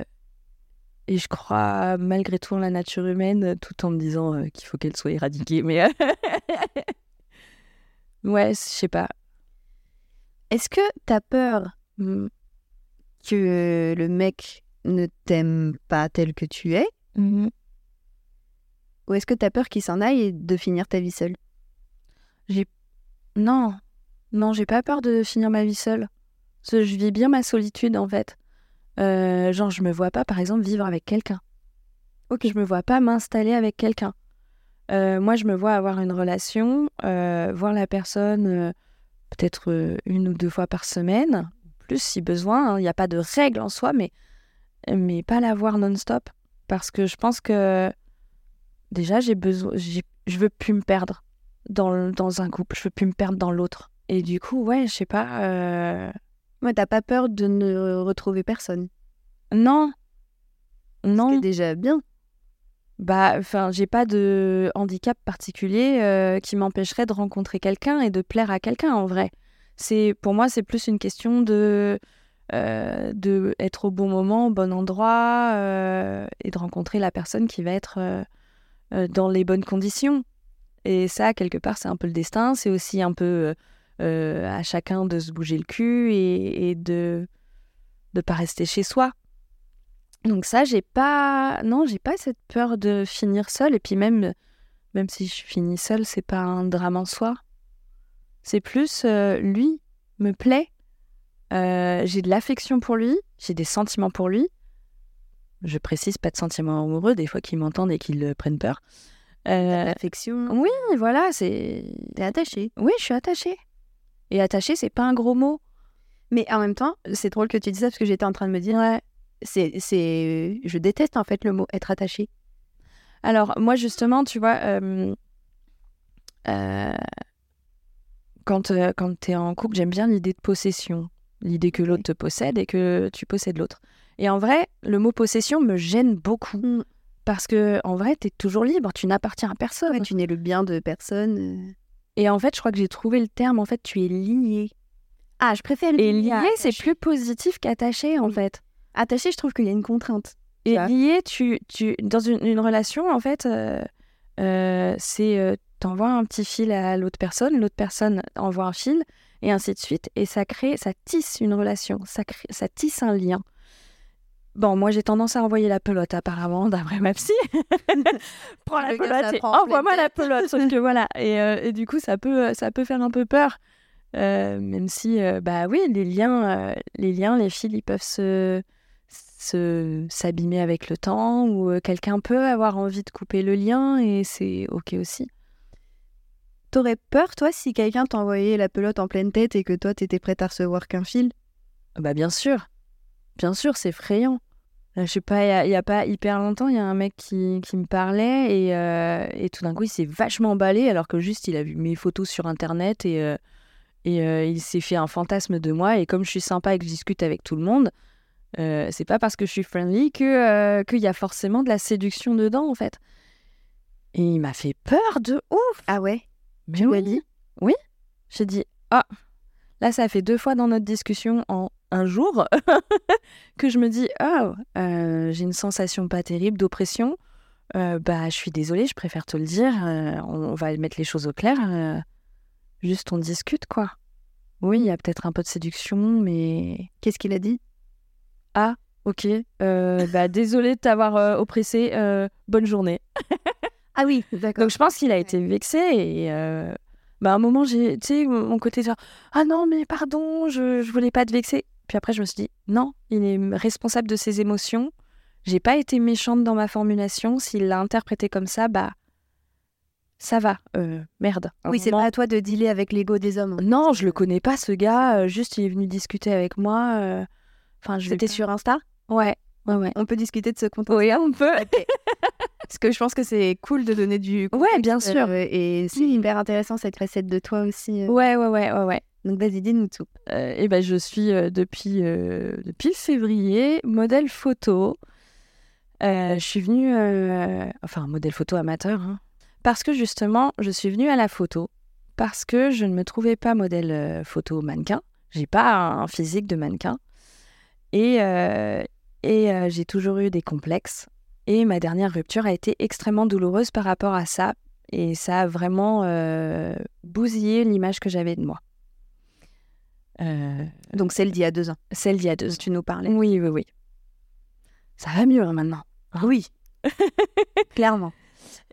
et je crois malgré tout en la nature humaine, tout en me disant euh, qu'il faut qu'elle soit éradiquée. Mais. ouais, je sais pas. Est-ce que t'as peur hmm, que le mec ne t'aime pas tel que tu es? Ou est-ce que t'as peur qu'il s'en aille et de finir ta vie seule? Non, non, j'ai pas peur de finir ma vie seule. Parce que je vis bien ma solitude en fait. Euh, genre, je me vois pas, par exemple, vivre avec quelqu'un. Ok, je me vois pas m'installer avec quelqu'un. Euh, moi, je me vois avoir une relation, euh, voir la personne peut-être une ou deux fois par semaine, plus si besoin. hein. Il n'y a pas de règle en soi, mais, mais pas la voir non-stop. Parce que je pense que déjà, j'ai besoin, je veux plus me perdre dans, dans un couple, je veux plus me perdre dans l'autre. Et du coup, ouais, je sais pas. Ouais, t'as pas peur de ne retrouver personne? Non. Non. C'est déjà bien. Bah, enfin, j'ai pas de handicap particulier euh, qui m'empêcherait de rencontrer quelqu'un et de plaire à quelqu'un en vrai. C'est pour moi, c'est plus une question de euh, de être au bon moment, au bon endroit euh, et de rencontrer la personne qui va être dans les bonnes conditions. Et ça, quelque part, c'est un peu le destin. C'est aussi un peu euh, à chacun de se bouger le cul et, et de de pas rester chez soi. Donc ça, j'ai pas, non, j'ai pas cette peur de finir seule. Et puis même, même si je finis seule, c'est pas un drame en soi. C'est plus euh, lui me plaît. Euh, j'ai de l'affection pour lui, j'ai des sentiments pour lui. Je précise pas de sentiments amoureux, des fois qu'ils m'entendent et qu'ils prennent peur. Euh, L'affection. oui, voilà, c'est. T'es attaché. Oui, je suis attachée. Et attachée, c'est pas un gros mot. Mais en même temps, c'est drôle que tu dis ça parce que j'étais en train de me dire, Ouais. c'est, c'est, je déteste en fait le mot être attaché. Alors, moi, justement, tu vois, euh, euh, quand, euh, quand tu es en couple, j'aime bien l'idée de possession. L'idée que l'autre te possède et que tu possèdes l'autre. Et en vrai, le mot possession me gêne beaucoup. Mm. Parce que, en vrai, tu es toujours libre, tu n'appartiens à personne. Ouais, tu n'es le bien de personne. Et en fait, je crois que j'ai trouvé le terme, en fait, tu es lié. Ah, je préfère Et lié lié, à c'est plus positif qu'attaché, en Oui. fait. Attaché, je trouve qu'il y a une contrainte. Et lié, tu, tu, dans une, une relation, en fait, euh, euh, c'est euh, t'envoies un petit fil à l'autre personne, l'autre personne envoie un fil, et ainsi de suite. Et ça crée, ça tisse une relation, ça, crée, ça tisse un lien. Bon, moi j'ai tendance à envoyer la pelote apparemment, d'après ma psy. Prends la pelote et envoie-moi la pelote. Sauf que voilà, et, euh, et du coup ça peut, ça peut faire un peu peur. Euh, même si, euh, bah oui, les liens, euh, les liens, les fils, ils peuvent se se s'abîmer avec le temps ou euh, quelqu'un peut avoir envie de couper le lien et c'est ok aussi. T'aurais peur, toi, si quelqu'un t'envoyait la pelote en pleine tête et que toi, t'étais prête à recevoir qu'un fil? Bah bien sûr, bien sûr, c'est effrayant. Euh, Je sais pas, il y a- pas hyper longtemps, il y a un mec qui, qui me parlait et, euh, et tout d'un coup il s'est vachement emballé alors que juste il a vu mes photos sur internet et, euh, et euh, il s'est fait un fantasme de moi et comme je suis sympa et que je discute avec tout le monde, c'est pas parce que je suis friendly que qu'il y a forcément de la séduction dedans en fait. Et il m'a fait peur de ouf. Ah ouais? Mais Tu oui. dit? Oui. J'ai dit, ah, là, ça fait deux fois dans notre discussion en un jour que je me dis, oh, euh, j'ai une sensation pas terrible d'oppression. Euh, bah, je suis désolée, je préfère te le dire. euh, on, va mettre les choses au clair. juste, on discute, quoi. Oui, il y a peut-être un peu de séduction, mais Qu'est-ce qu'il a dit ok. euh, bah, désolée de t'avoir oppressé. bonne journée. Ah oui, d'accord. Donc je pense qu'il a été vexé et bah, à un moment j'ai tu sais mon côté genre ah non mais pardon je je voulais pas te vexer puis après je me suis dit non il est responsable de ses émotions. J'ai pas été méchante dans ma formulation. S'il l'a interprété comme ça bah ça va. Euh, merde. Oui, c'est pas à toi de dealer avec l'ego des hommes. non je le connais pas ce gars. Euh, juste il est venu discuter avec moi euh, enfin je C'était sur Insta? Ouais ouais ouais. On peut discuter de ce compte oui un peu Parce que je pense que c'est cool de donner du ouais bien contexte, sûr. euh, et c'est Mm. hyper intéressant cette recette de toi aussi. ouais ouais ouais ouais ouais Donc vas-y, dis-nous tout. Euh, eh ben, je suis euh, depuis, euh, depuis février modèle photo. Euh, je suis venue, enfin modèle photo amateur, hein, parce que justement, je suis venue à la photo parce que je ne me trouvais pas modèle photo mannequin. J'ai pas un physique de mannequin et, et j'ai toujours eu des complexes. Et ma dernière rupture a été extrêmement douloureuse par rapport à ça et ça a vraiment bousillé l'image que j'avais de moi. Euh, Donc celle d'il y a deux ans. celle d'il y a deux dont tu nous parlais. Oui, oui, oui. Ça va mieux hein, maintenant. Oui. Clairement.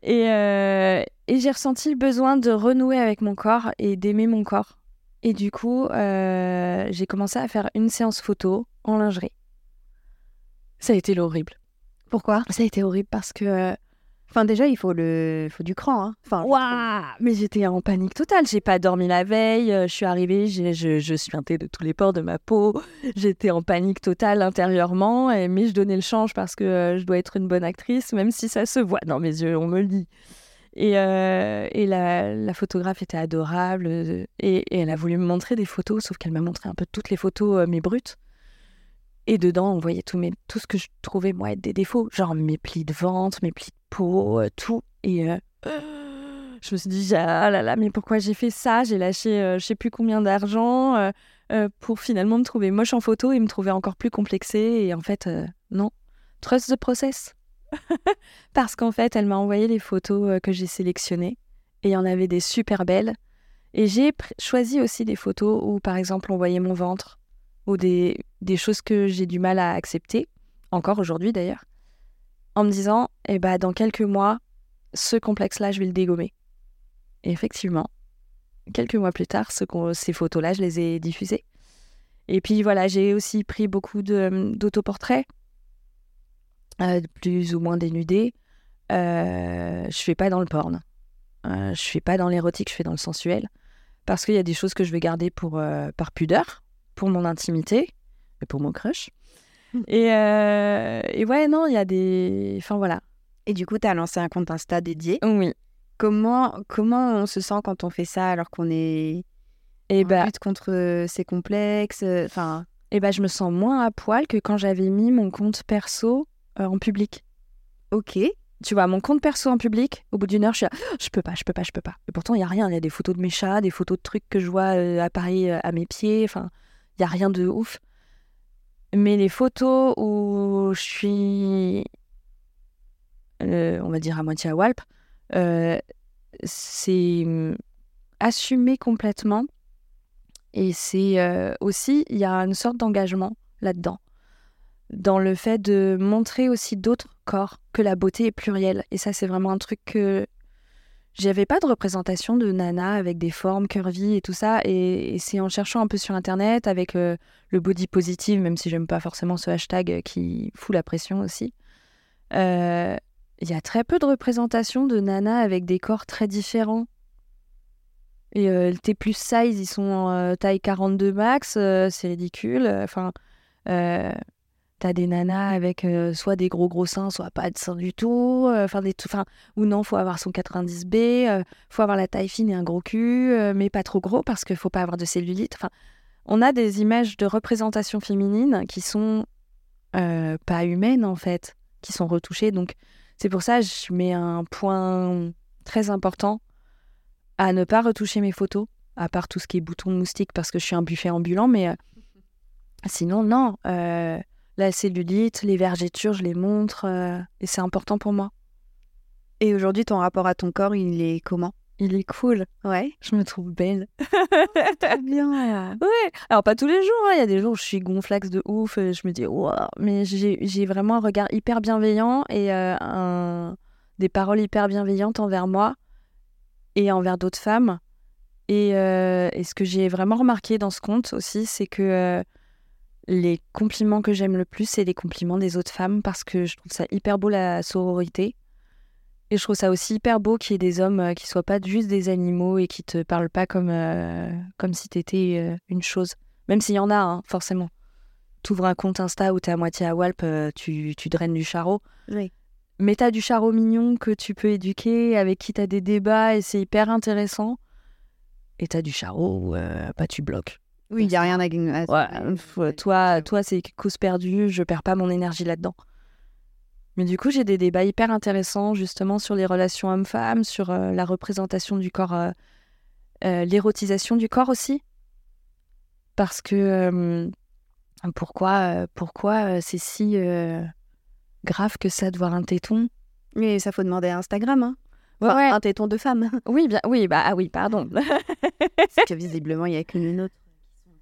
Et, euh, et j'ai ressenti le besoin de renouer avec mon corps et d'aimer mon corps. Et du coup, euh, j'ai commencé à faire une séance photo en lingerie. Ça a été l'horrible. Pourquoi? Ça a été horrible parce que Enfin déjà, il faut le, faut du cran. Hein. Waouh Mais j'étais en panique totale. J'ai pas dormi la veille. euh, Je suis arrivée, je, je suintais de tous les pores de ma peau. J'étais en panique totale intérieurement. mais je donnais le change parce que euh, je dois être une bonne actrice, même si ça se voit dans mes yeux, on me le dit. Et, euh, et la, la photographe était adorable. Et, elle a voulu me montrer des photos, sauf qu'elle m'a montré un peu toutes les photos, mes brutes. Et dedans, on voyait tout, mes, tout ce que je trouvais, moi, être des défauts. Genre mes plis de ventre, mes plis de peau, euh, tout. Et euh, je me suis dit, ah là là, mais pourquoi j'ai fait ça? J'ai lâché euh, je sais plus combien d'argent pour finalement me trouver moche en photo et me trouver encore plus complexée. Et en fait, non. Trust the process. Parce qu'en fait, elle m'a envoyé les photos que j'ai sélectionnées. Et il y en avait des super belles. Et j'ai choisi aussi des photos où, par exemple, on voyait mon ventre ou des, des choses que j'ai du mal à accepter, encore aujourd'hui d'ailleurs, en me disant, eh ben, dans quelques mois, ce complexe-là, je vais le dégommer. Et effectivement, quelques mois plus tard, ce ces photos-là, je les ai diffusées. Et puis voilà, j'ai aussi pris beaucoup de- d'autoportraits, euh, plus ou moins dénudés. Euh, je fais pas dans le porn. Euh, je fais pas dans l'érotique, je fais dans le sensuel. Parce qu'il y a des choses que je vais garder pour, euh, par pudeur, pour mon intimité et pour mon crush. Et, euh, et ouais, non, il y a des. Enfin voilà. Et du coup, tu as lancé un compte Insta dédié. Oui. Comment, comment on se sent quand on fait ça alors qu'on est Et en bah, lutte contre ces complexes euh, Enfin, et bah, je me sens moins à poil que quand j'avais mis mon compte perso euh, en public. ok. Tu vois, mon compte perso en public, au bout d'une heure, je suis là, je peux pas, je peux pas, je peux pas. Et pourtant, il y a rien. Il y a des photos de mes chats, des photos de trucs que je vois euh, à Paris euh, à mes pieds. Enfin, il y a rien de ouf. Mais les photos où je suis, on va dire à moitié à Walp, euh, c'est hum, assumé complètement. Et c'est euh, aussi, il y a une sorte d'engagement là-dedans, dans le fait de montrer aussi d'autres corps, que la beauté est plurielle. Et ça, c'est vraiment un truc que j'avais pas de représentation de nana avec des formes curvy et tout ça. Et, c'est en cherchant un peu sur internet avec euh, le body positive, même si j'aime pas forcément ce hashtag qui fout la pression aussi. euh, Il y a très peu de représentations de nana avec des corps très différents. Et euh, T plus size, ils sont en euh, taille 42 max, euh, c'est ridicule. Enfin, euh, t'as des nanas avec euh, soit des gros gros seins, soit pas de seins du tout. Enfin, des tout- enfin, ou non, faut avoir son 90B, euh, faut avoir la taille fine et un gros cul, mais pas trop gros parce qu'il faut pas avoir de cellulite. Enfin, on a des images de représentation féminine qui sont pas humaines en fait, qui sont retouchées. Donc, c'est pour ça que je mets un point très important à ne pas retoucher mes photos, à part tout ce qui est bouton de moustique parce que je suis un buffet ambulant, mais euh, sinon, non. euh, la cellulite, les vergetures, je les montre euh, et c'est important pour moi. Et aujourd'hui, ton rapport à ton corps, il est comment? Il est cool, Ouais. je me trouve belle. Très bien. Ouais, alors pas tous les jours, hein. il y a des jours où je suis gonflax de ouf, et je me dis, waouh, mais j'ai j'ai vraiment un regard hyper bienveillant et euh, un- des paroles hyper bienveillantes envers moi et envers d'autres femmes. Et, euh, et ce que j'ai vraiment remarqué dans ce compte aussi, c'est que euh, les compliments que j'aime le plus, c'est les compliments des autres femmes parce que je trouve ça hyper beau la sororité. Et je trouve ça aussi hyper beau qu'il y ait des hommes euh, qui soient pas juste des animaux et qui te parlent pas comme, euh, comme si t'étais euh, une chose. Même s'il y en a, hein, forcément. T'ouvres un compte Insta où t'es à moitié à Walp, euh, tu, tu draines du charreau. Oui. Mais t'as du charreau mignon que tu peux éduquer, avec qui t'as des débats et c'est hyper intéressant. Et t'as du charreau où euh, bah, tu bloques. Oui, il n'y a rien à gagner. Ouais, ouais, toi, toi c'est cause perdue, je perds pas mon énergie là-dedans. Mais du coup, j'ai des débats hyper intéressants justement sur les relations hommes-femmes, sur euh, la représentation du corps, euh, euh, l'érotisation du corps aussi. Parce que euh, pourquoi, euh, pourquoi euh, c'est si euh, grave que ça de voir un téton? Mais ça faut demander à Instagram. Hein. Ouais, Enfin, ouais. Un téton de femme. Oui, bien, oui, bah ah oui, pardon. Parce que visiblement, il n'y a qu'une autre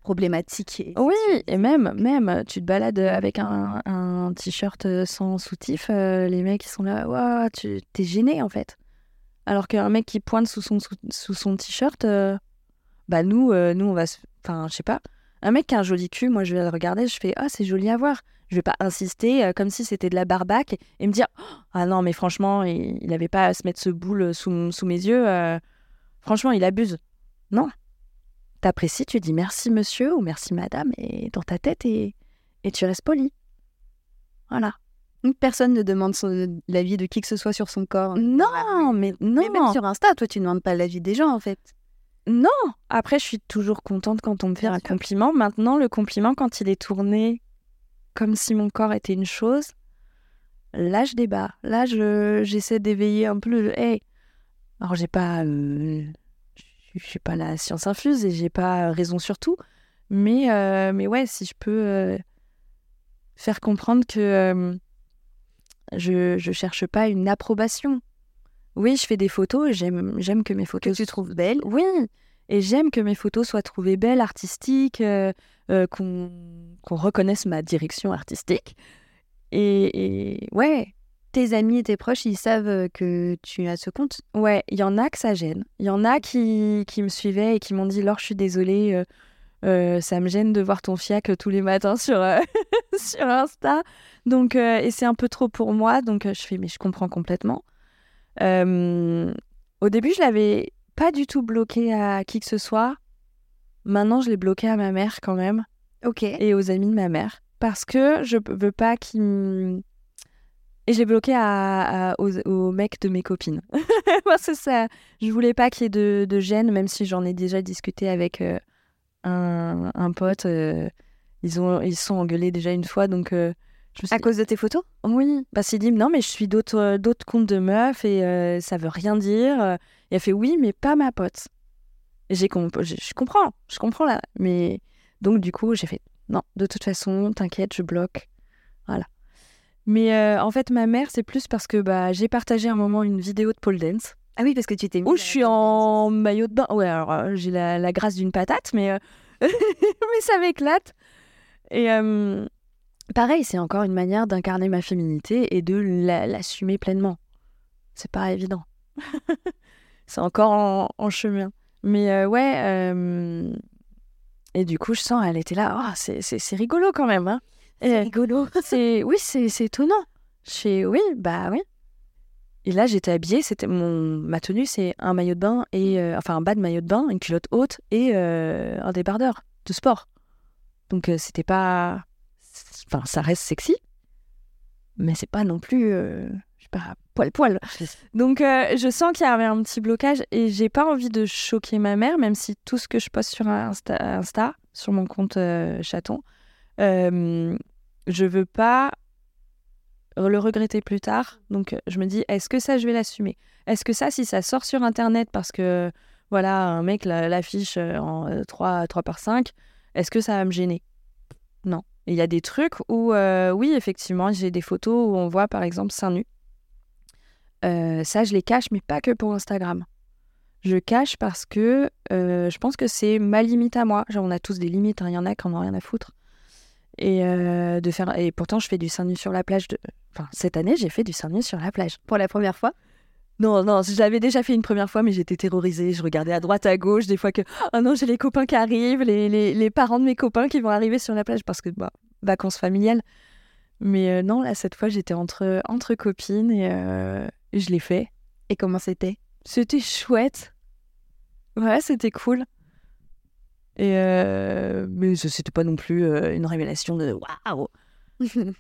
problématique. et- Oui, et même, même, tu te balades avec un, un t-shirt euh, sans soutif, euh, les mecs ils sont là, tu t'es gêné en fait. Alors qu'un mec qui pointe sous son, sous, sous son t-shirt, euh, bah nous, euh, nous on va se. Enfin, je sais pas. Un mec qui a un joli cul, moi je vais le regarder, je fais Ah, c'est joli à voir. Je vais pas insister comme si c'était de la barbaque et me dire Ah non, mais franchement, il, il avait pas à se mettre ce boule sous, sous mes yeux. franchement, il abuse. Non. T'apprécies, tu dis merci monsieur ou merci madame et dans ta tête et, et tu restes poli. Voilà. Personne ne demande l'avis de qui que ce soit sur son corps. Non, mais non. Mais même sur Insta, toi, tu ne demandes pas l'avis des gens, en fait. Non Après, je suis toujours contente quand on me fait Bien un sûr. compliment. Maintenant, le compliment, quand il est tourné comme si mon corps était une chose, là, je débat. Là, je, j'essaie d'éveiller un peu le... Hey. Alors, j'ai pas... euh, suis pas la science infuse et j'ai pas raison sur tout. Mais, euh, mais ouais, si je peux euh, faire comprendre que euh, je, je cherche pas une approbation. Oui, je fais des photos, j'aime, j'aime que mes Que photos tu trouves belle. oui, et j'aime que mes photos soient trouvées belles, artistiques, qu'on qu'on reconnaisse ma direction artistique. Et, et ouais, Tes amis et tes proches, ils savent euh, que tu as ce compte. ouais, il y en a que ça gêne. Il y en a qui, qui me suivaient et qui m'ont dit Laure, je suis désolée, euh, euh, ça me gêne de voir ton fiac tous les matins sur, euh, sur Insta. Donc, et c'est un peu trop pour moi. Donc, je fais, mais je comprends complètement. Au début, je l'avais pas du tout bloqué à qui que ce soit. Maintenant, je l'ai bloqué à ma mère quand même Ok. et aux amis de ma mère parce que je veux pas qu'ils et j'ai bloqué à, à- aux, aux mecs de mes copines parce que ça je voulais pas qu'il y ait de, de gêne même si j'en ai déjà discuté avec euh, un, un pote euh, ils ont ils se sont engueulés déjà une fois donc euh, Je suis À cause de tes photos? Oui, parce qu'il dit non mais je suis d'autres d'autres comptes de meufs et ça veut rien dire. Et elle fait oui mais pas ma pote. Et j'ai comp- je, je comprends, je comprends là. Mais donc du coup j'ai fait non de toute façon t'inquiète je bloque. Mais euh, en fait ma mère c'est plus parce que bah j'ai partagé un moment une vidéo de pole dance Ah oui, parce que tu t'es mis. où je suis en maillot de bain. Ouais alors euh, j'ai la, la grâce d'une patate mais euh, mais ça m'éclate. Et pareil, c'est encore une manière d'incarner ma féminité et de la- l'assumer pleinement. C'est pas évident. c'est encore en, en chemin. Mais ouais, et du coup, je sens, elle était là, oh, c'est rigolo quand même. Hein. C'est Et- rigolo. c'est oui, c'est c'est étonnant. Je fais oui, bah oui. Et là, j'étais habillée, c'était mon ma tenue, c'est un maillot de bain et euh, enfin un bas de maillot de bain, une culotte haute et euh, un débardeur de sport. Donc euh, c'était pas, enfin ça reste sexy, mais c'est pas non plus, euh, je sais pas poil poil. Donc euh, je sens qu'il y avait un petit blocage et j'ai pas envie de choquer ma mère, même si tout ce que je poste sur Insta, Insta sur mon compte euh, chaton, euh, je veux pas le regretter plus tard. Donc euh, je me dis, est-ce que ça, je vais l'assumer? Est-ce que ça, si ça sort sur Internet parce que, voilà, un mec la- l'affiche euh, en euh, 3, 3 par 5, est-ce que ça va me gêner? Non. Il y a des trucs où, oui, effectivement, j'ai des photos où on voit, par exemple, seins nus. Ça, je les cache, mais pas que pour Instagram. Je cache parce que je pense que c'est ma limite à moi. Genre, on a tous des limites, hein. il y en a qui en ont rien à foutre. Et, euh, de faire... et pourtant, je fais du sein nu sur la plage. De... Enfin, cette année, j'ai fait du sein nu sur la plage. Pour la première fois? Non, non, je l'avais déjà fait une première fois, mais j'étais terrorisée. Je regardais à droite, à gauche, des fois que, oh non, j'ai les copains qui arrivent, les, les, les parents de mes copains qui vont arriver sur la plage parce que, bah, vacances familiales. Mais euh, non, là, cette fois, j'étais entre, entre copines et, euh, je l'ai fait. Et comment c'était? C'était chouette. Ouais, c'était cool. Et euh, mais ce- c'était pas non plus euh, une révélation de waouh.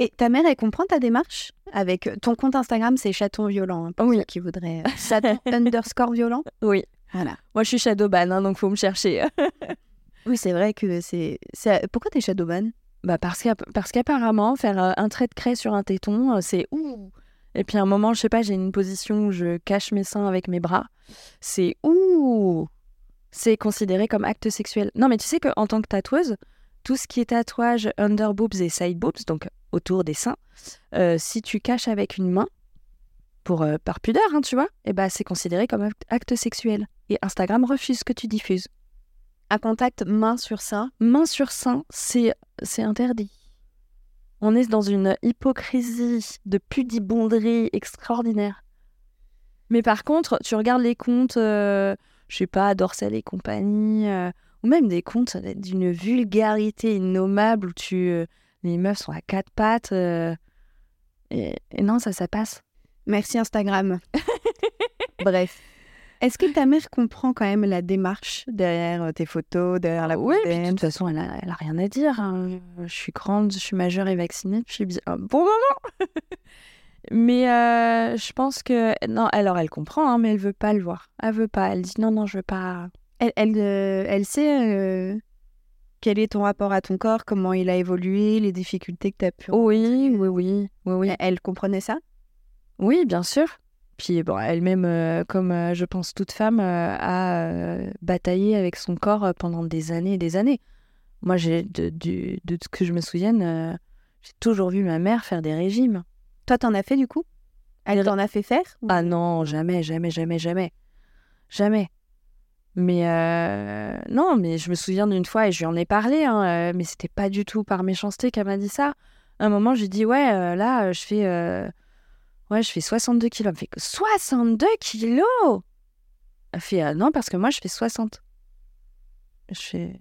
Et ta mère, elle comprend ta démarche Avec ton compte Instagram, c'est chaton violent. hein, pour Oui. ceux qui voudraient. euh, Chaton underscore violent Oui. Voilà. Moi, je suis shadowban, hein, donc faut me chercher. Oui, c'est vrai que c'est. c'est- Pourquoi t'es shadowban Bah parce qu'app- parce qu'apparemment faire euh, un trait de craie sur un téton, euh, c'est ouh. Et puis à un moment, je sais pas, j'ai une position où je cache mes seins avec mes bras, c'est ouh. C'est considéré comme acte sexuel. Non, mais tu sais qu'en tant que tatoueuse, tout ce qui est tatouage under boobs et side boobs, donc autour des seins, euh, si tu caches avec une main, pour euh, par pudeur, hein, tu vois, et bah c'est considéré comme act- acte sexuel. Et Instagram refuse que tu diffuses. Un contact main sur sein? Main sur sein, c'est c'est interdit. On est dans une hypocrisie de pudibonderie extraordinaire. Mais par contre, tu regardes les comptes, euh, je sais pas, Dorsel et compagnie, euh, ou même des comptes d'une vulgarité innommable où tu, euh, les meufs sont à quatre pattes. euh, et, et non, ça, ça passe. Merci Instagram. Bref. Est-ce que ta mère comprend quand même la démarche derrière tes photos, derrière la Oui, puis de toute façon, elle a, elle a rien à dire. hein. Je suis grande, je suis majeure et vaccinée bien un bon moment. mais euh, je pense que non, alors elle comprend, hein, mais elle veut pas le voir. Elle veut pas. Elle dit non, non, je veux pas. Elle, elle, euh, elle sait euh, quel est ton rapport à ton corps, comment il a évolué, les difficultés que tu as pu. Oui, oui, oui, oui, oui. Elle, elle comprenait ça? Oui, bien sûr. Puis bon, elle-même, comme je pense toute femme, a bataillé avec son corps pendant des années et des années. Moi, j'ai de, du- de ce que je me souvienne, j'ai toujours vu ma mère faire des régimes. Toi, t'en as fait du coup? Elle t'en a fait faire ou- Ah non, jamais, jamais, jamais, jamais. Jamais. Mais euh, non, mais je me souviens d'une fois, et je lui en ai parlé, hein, euh, mais c'était pas du tout par méchanceté qu'elle m'a dit ça. À un moment, je lui ai dit, ouais, euh, là, je fais, euh, ouais, je fais 62 kilos. Elle me fait, 62 kilos Elle fait, non, parce que moi, je fais 60. Je fais...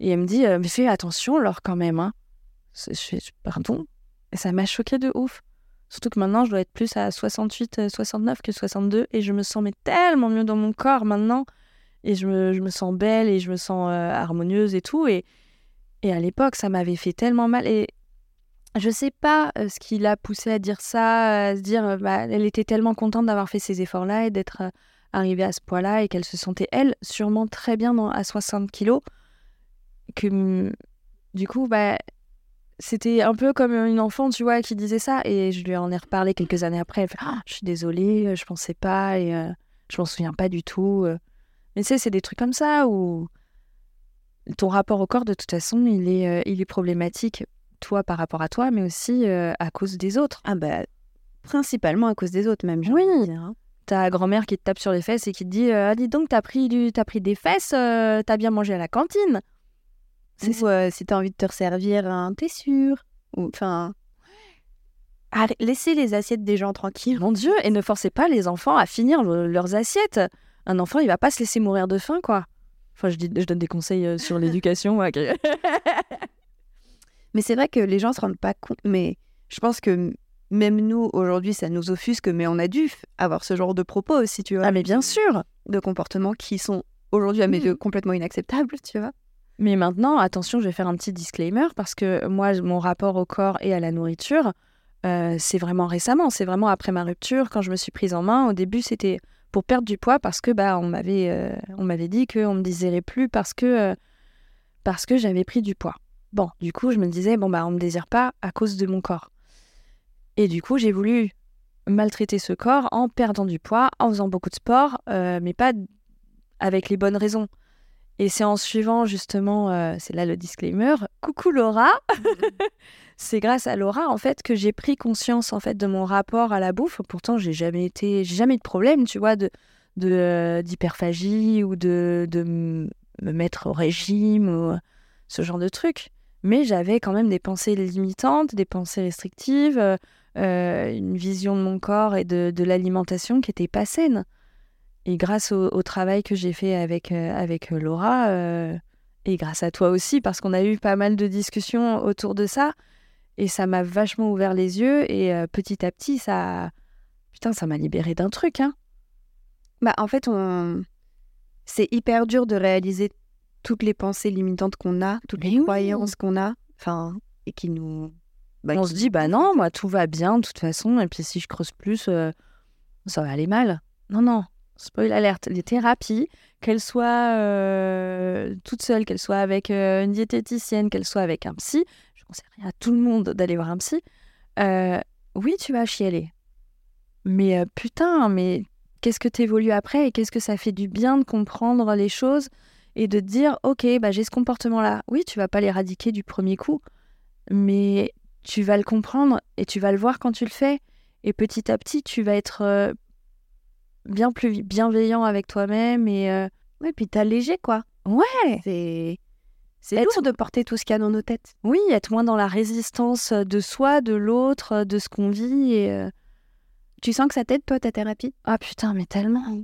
Et elle me dit, mais fais attention, alors, quand même. Hein. Je fais, pardon? Et ça m'a choqué de ouf. Surtout que maintenant, je dois être plus à 68, euh, 69 que 62. Et je me sens tellement mieux dans mon corps maintenant. Et je me, je me sens belle et je me sens euh, harmonieuse et tout. Et, et à l'époque, ça m'avait fait tellement mal. Et je sais pas euh, ce qui l'a poussée à dire ça, à se dire, euh, bah, elle était tellement contente d'avoir fait ces efforts-là et d'être euh, arrivée à ce poids-là et qu'elle se sentait, elle, sûrement très bien à 60 kilos. Que du coup, bah, c'était un peu comme une enfant, tu vois, qui disait ça. Et je lui en ai reparlé quelques années après. Elle fait Ah, Je suis désolée, je pensais pas et euh, je m'en souviens pas du tout. euh. Mais tu sais, c'est des trucs comme ça où ton rapport au corps, de toute façon, il est, euh, il est problématique, toi par rapport à toi, mais aussi euh, à cause des autres. Ah bah, principalement à cause des autres même. Oui. hein. Ta grand-mère qui te tape sur les fesses et qui te dit euh, Ah, dis donc, t'as pris, du... t'as pris des fesses, euh, t'as bien mangé à la cantine. C'est Ou euh, si t'as envie de te resservir, hein, t'es sûr. Ou enfin, laissez les assiettes des gens tranquilles. Mon Dieu, et ne forcez pas les enfants à finir le- leurs assiettes. Un enfant, il va pas se laisser mourir de faim, quoi. Enfin, je, dis, je donne des conseils euh, sur l'éducation. Mais c'est vrai que les gens se rendent pas compte. Mais je pense que même nous aujourd'hui, ça nous offusque, mais on a dû avoir ce genre de propos aussi, tu vois. ah, mais bien sûr. De comportements qui sont aujourd'hui à mes Mm. yeux complètement inacceptables, tu vois. Mais maintenant, attention, je vais faire un petit disclaimer parce que moi, mon rapport au corps et à la nourriture, euh, c'est vraiment récemment. C'est vraiment après ma rupture, quand je me suis prise en main. Au début, c'était pour perdre du poids parce que bah on m'avait euh, on m'avait dit qu'on me désirait plus parce que euh, parce que j'avais pris du poids. Bon, du coup, je me disais bon bah on me désire pas à cause de mon corps. Et du coup, j'ai voulu maltraiter ce corps en perdant du poids, en faisant beaucoup de sport, mais pas avec les bonnes raisons. Et c'est en suivant justement, euh, c'est là le disclaimer, coucou Laura, c'est grâce à Laura en fait que j'ai pris conscience en fait de mon rapport à la bouffe. Pourtant, j'ai jamais été, jamais eu de problème, tu vois, de euh, d'hyperphagie ou de, de me mettre au régime ou ce genre de trucs. Mais j'avais quand même des pensées limitantes, des pensées restrictives, euh, une vision de mon corps et de, de l'alimentation qui était pas saine. Et grâce au, au travail que j'ai fait avec, euh, avec Laura, euh, et grâce à toi aussi, parce qu'on a eu pas mal de discussions autour de ça, et ça m'a vachement ouvert les yeux, et euh, petit à petit, ça... Putain, ça m'a libéré d'un truc, hein. Bah, en fait, on... c'est hyper dur de réaliser toutes les pensées limitantes qu'on a, toutes Mais les oui. croyances qu'on a, enfin, et qui nous. bah, on qui se dit, bah non, moi, tout va bien, de toute façon, et puis si je creuse plus, euh, ça va aller mal. Non, non, spoil alerte, les thérapies, qu'elles soient euh, toutes seules, qu'elles soient avec euh, une diététicienne, qu'elles soient avec un psy, je conseillerais à tout le monde d'aller voir un psy. Euh, oui, tu vas chialer. Mais euh, putain, mais qu'est-ce que t'évolues après et qu'est-ce que ça fait du bien de comprendre les choses et de dire, ok, bah, j'ai ce comportement-là. Oui, tu vas pas l'éradiquer du premier coup, mais tu vas le comprendre et tu vas le voir quand tu le fais. Et petit à petit, tu vas être bien plus bienveillant avec toi-même et euh, Ouais, puis t'as léger, quoi. ouais, C'est. C'est Être- lourd de porter tout ce qu'il y a dans nos têtes. oui, être moins dans la résistance de soi, de l'autre, de ce qu'on vit. Et euh, Tu sens que ça t'aide, toi, ta thérapie? Ah putain, mais tellement,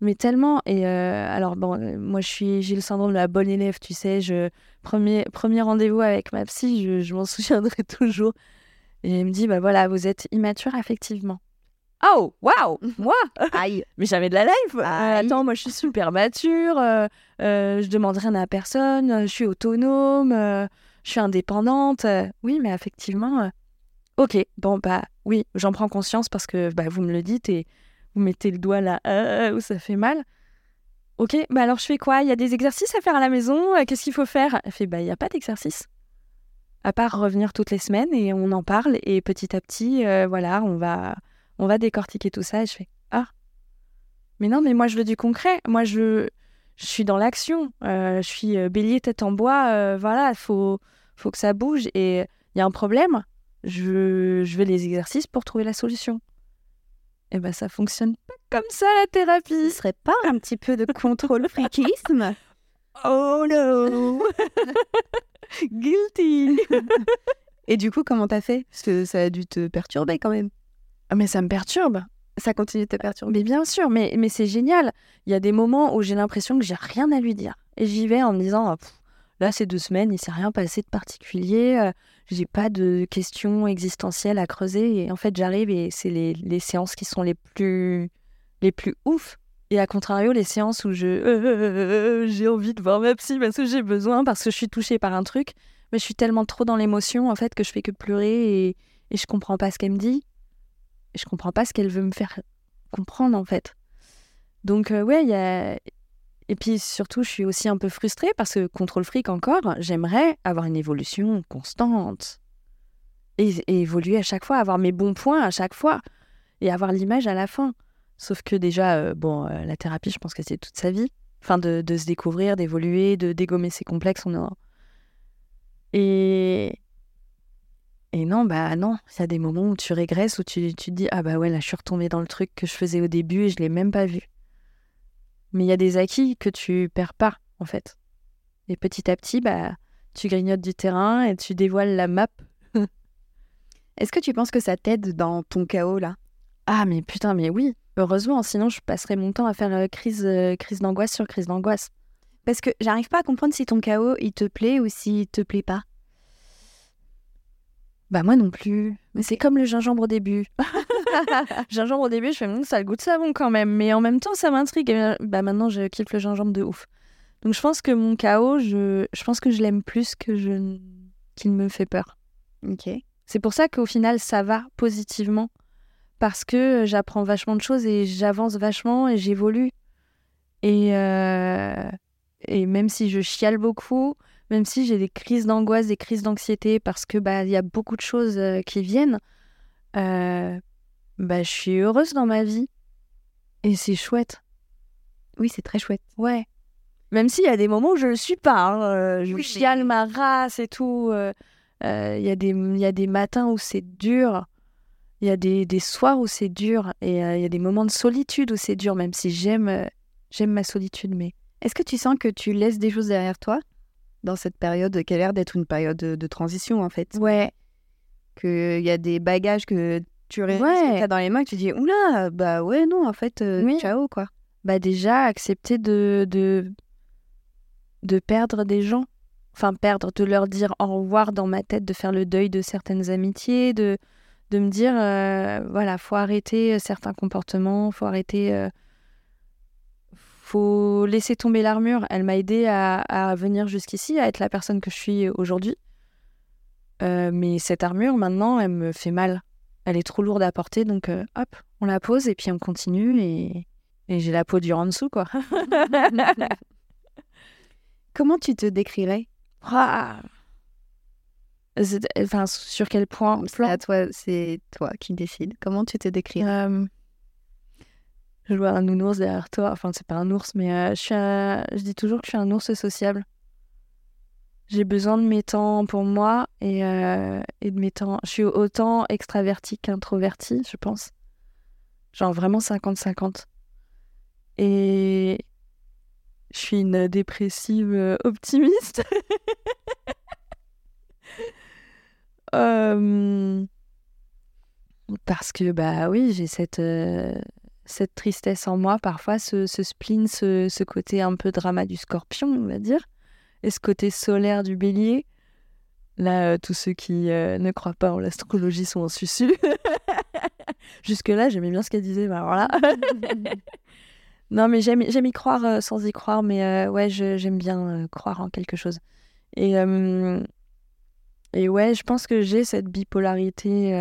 mais tellement. Et euh, alors bon, moi je suis, j'ai le syndrome de la bonne élève, tu sais. Je premier premier rendez-vous avec ma psy, je, je m'en souviendrai toujours. Et elle me dit bah voilà, vous êtes immature affectivement. Oh waouh, moi Aïe Mais jamais de la life. Euh, attends, moi je suis super mature. euh, euh, je demande rien à personne. euh, Je suis autonome. euh, je suis indépendante. oui, mais effectivement. ok, bon bah oui, j'en prends conscience parce que bah, vous me le dites et vous mettez le doigt là où ça fait mal. Ok, bah alors je fais quoi? Il y a des exercices à faire à la maison? Qu'est-ce qu'il faut faire? Elle fait bah il y a pas d'exercice. À part revenir toutes les semaines et on en parle et petit à petit, euh, voilà, on va on va décortiquer tout ça et je fais ah. Mais non mais moi je veux du concret. Moi je je suis dans l'action. Euh, je suis euh, bélier tête en bois. Euh, voilà faut faut que ça bouge. Et il y a un problème. Je je veux les exercices pour trouver la solution. Et ben ça fonctionne pas comme ça la Ce thérapie serait pas un petit peu de contrôle friquisme oh no. Guilty. Et du coup, comment t'as fait? Parce que ça a dû te perturber quand même. Ah, mais ça me perturbe Ça continue de te perturber. Mais bien sûr, mais, mais c'est génial. Il y a des moments où j'ai l'impression que j'ai rien à lui dire. Et j'y vais en me disant, Ah, pff, là, ces deux semaines, il s'est rien passé de particulier. euh, j'ai pas de questions existentielles à creuser. Et en fait, j'arrive et c'est les, les séances qui sont les plus, les plus ouf. Et à contrario, les séances où je euh, j'ai envie de voir ma psy parce que j'ai besoin, parce que je suis touchée par un truc, mais je suis tellement trop dans l'émotion en fait que je fais que pleurer et, et je comprends pas ce qu'elle me dit. Et je comprends pas ce qu'elle veut me faire comprendre en fait. Donc euh, ouais, il y a, Et puis surtout, je suis aussi un peu frustrée parce que contrôle fric encore, j'aimerais avoir une évolution constante. Et, évoluer à chaque fois, avoir mes bons points à chaque fois. Et avoir l'image à la fin. Sauf que déjà, euh, bon, euh, la thérapie, je pense que c'est toute sa vie. Enfin, de, se découvrir, d'évoluer, de dégommer ses complexes. On a... Et. Et non, bah non, il y a des moments où tu régresses, où tu, tu te dis, ah bah ouais, là, je suis retombée dans le truc que je faisais au début et je l'ai même pas vu. Mais il y a des acquis que tu perds pas, en fait. Et petit à petit, bah, tu grignotes du terrain et tu dévoiles la map. Est-ce que tu penses que ça t'aide dans ton chaos là? Ah, mais putain, mais oui, heureusement, sinon je passerais mon temps à faire euh, crise, euh, crise d'angoisse sur crise d'angoisse. Parce que j'arrive pas à comprendre si ton chaos il te plaît ou s'il te plaît pas. Bah moi non plus. Mais c'est comme le gingembre au début. gingembre au début, je fais, Hum, ça a le goût de savon quand même. Mais en même temps, ça m'intrigue. Bien, Bah maintenant, je kiffe le gingembre de ouf. Donc je pense que mon chaos, je, je pense que je l'aime plus que je qu'il me fait peur. Ok. C'est pour ça qu'au final, ça va positivement. Parce que j'apprends vachement de choses et j'avance vachement et j'évolue. Et, euh, et même si je chiale beaucoup, même si j'ai des crises d'angoisse, des crises d'anxiété, parce que bah il y a beaucoup de choses euh, qui viennent, euh, bah je suis heureuse dans ma vie. Et c'est chouette. Oui, c'est très chouette. Ouais. Même s'il y a des moments où je le suis pas. hein, euh, je Oui, chiale mais- ma race et tout. euh, Il y, a des- il y a des matins où c'est dur. Il y a des, des soirs où c'est dur. Et euh, il y a des moments de solitude où c'est dur, même si j'aime j'aime ma solitude. Mais Est-ce que tu sens que tu laisses des choses derrière toi? Dans cette période qui a l'air d'être une période de, de transition en fait ouais, Qu'il y a des bagages que tu Ouais. que t'as dans les mains et que tu dis oula bah ouais non en fait euh, Oui. ciao quoi. bah déjà accepter de, de, de perdre des gens. Enfin, perdre, de leur dire au revoir dans ma tête, de faire le deuil de certaines amitiés, de, de me dire, euh, voilà, faut arrêter certains comportements, faut arrêter. euh, faut laisser tomber l'armure. Elle m'a aidé à, à venir jusqu'ici, à être la personne que je suis aujourd'hui. Euh, mais cette armure, maintenant, elle me fait mal. Elle est trop lourde à porter, donc euh, hop, on la pose et puis on continue et, et j'ai la peau dure en dessous, quoi. Comment tu te décrirais? Ah. Enfin, sur quel point C'est à toi, c'est toi qui décides. Comment tu te décrirais? Euh, Je vois un nounours derrière toi. Enfin, c'est pas un ours, mais euh, je, suis je dis toujours que je suis un ours sociable. J'ai besoin de mes temps pour moi et, euh, et de mes temps. Je suis autant extravertie qu'introvertie, je pense. Genre vraiment 50-50. Et je suis une dépressive euh, optimiste. Parce que, bah oui, j'ai cette, cette tristesse en moi, parfois, ce, spleen, ce, côté un peu drama du scorpion, on va dire, et ce côté solaire du bélier. Là, euh, tous ceux qui euh, ne croient pas en l'astrologie sont en susu. Jusque-là, j'aimais bien ce qu'elle disait, mais alors là. non, mais j'aime, y croire euh, sans y croire, mais ouais, j'aime bien croire en quelque chose. Et, et ouais, je pense que j'ai cette bipolarité.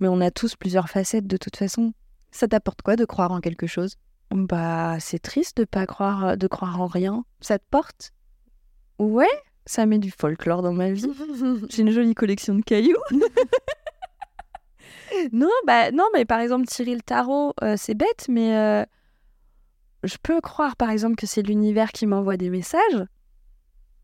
Mais on a tous plusieurs facettes de toute façon. Ça t'apporte quoi de croire en quelque chose? Bah, c'est triste de pas croire, de croire en rien. Ça te porte? Ouais, ça met du folklore dans ma vie. J'ai une jolie collection de cailloux. non, bah non, mais par exemple tirer le tarot, euh, c'est bête, mais euh, je peux croire par exemple que c'est l'univers qui m'envoie des messages,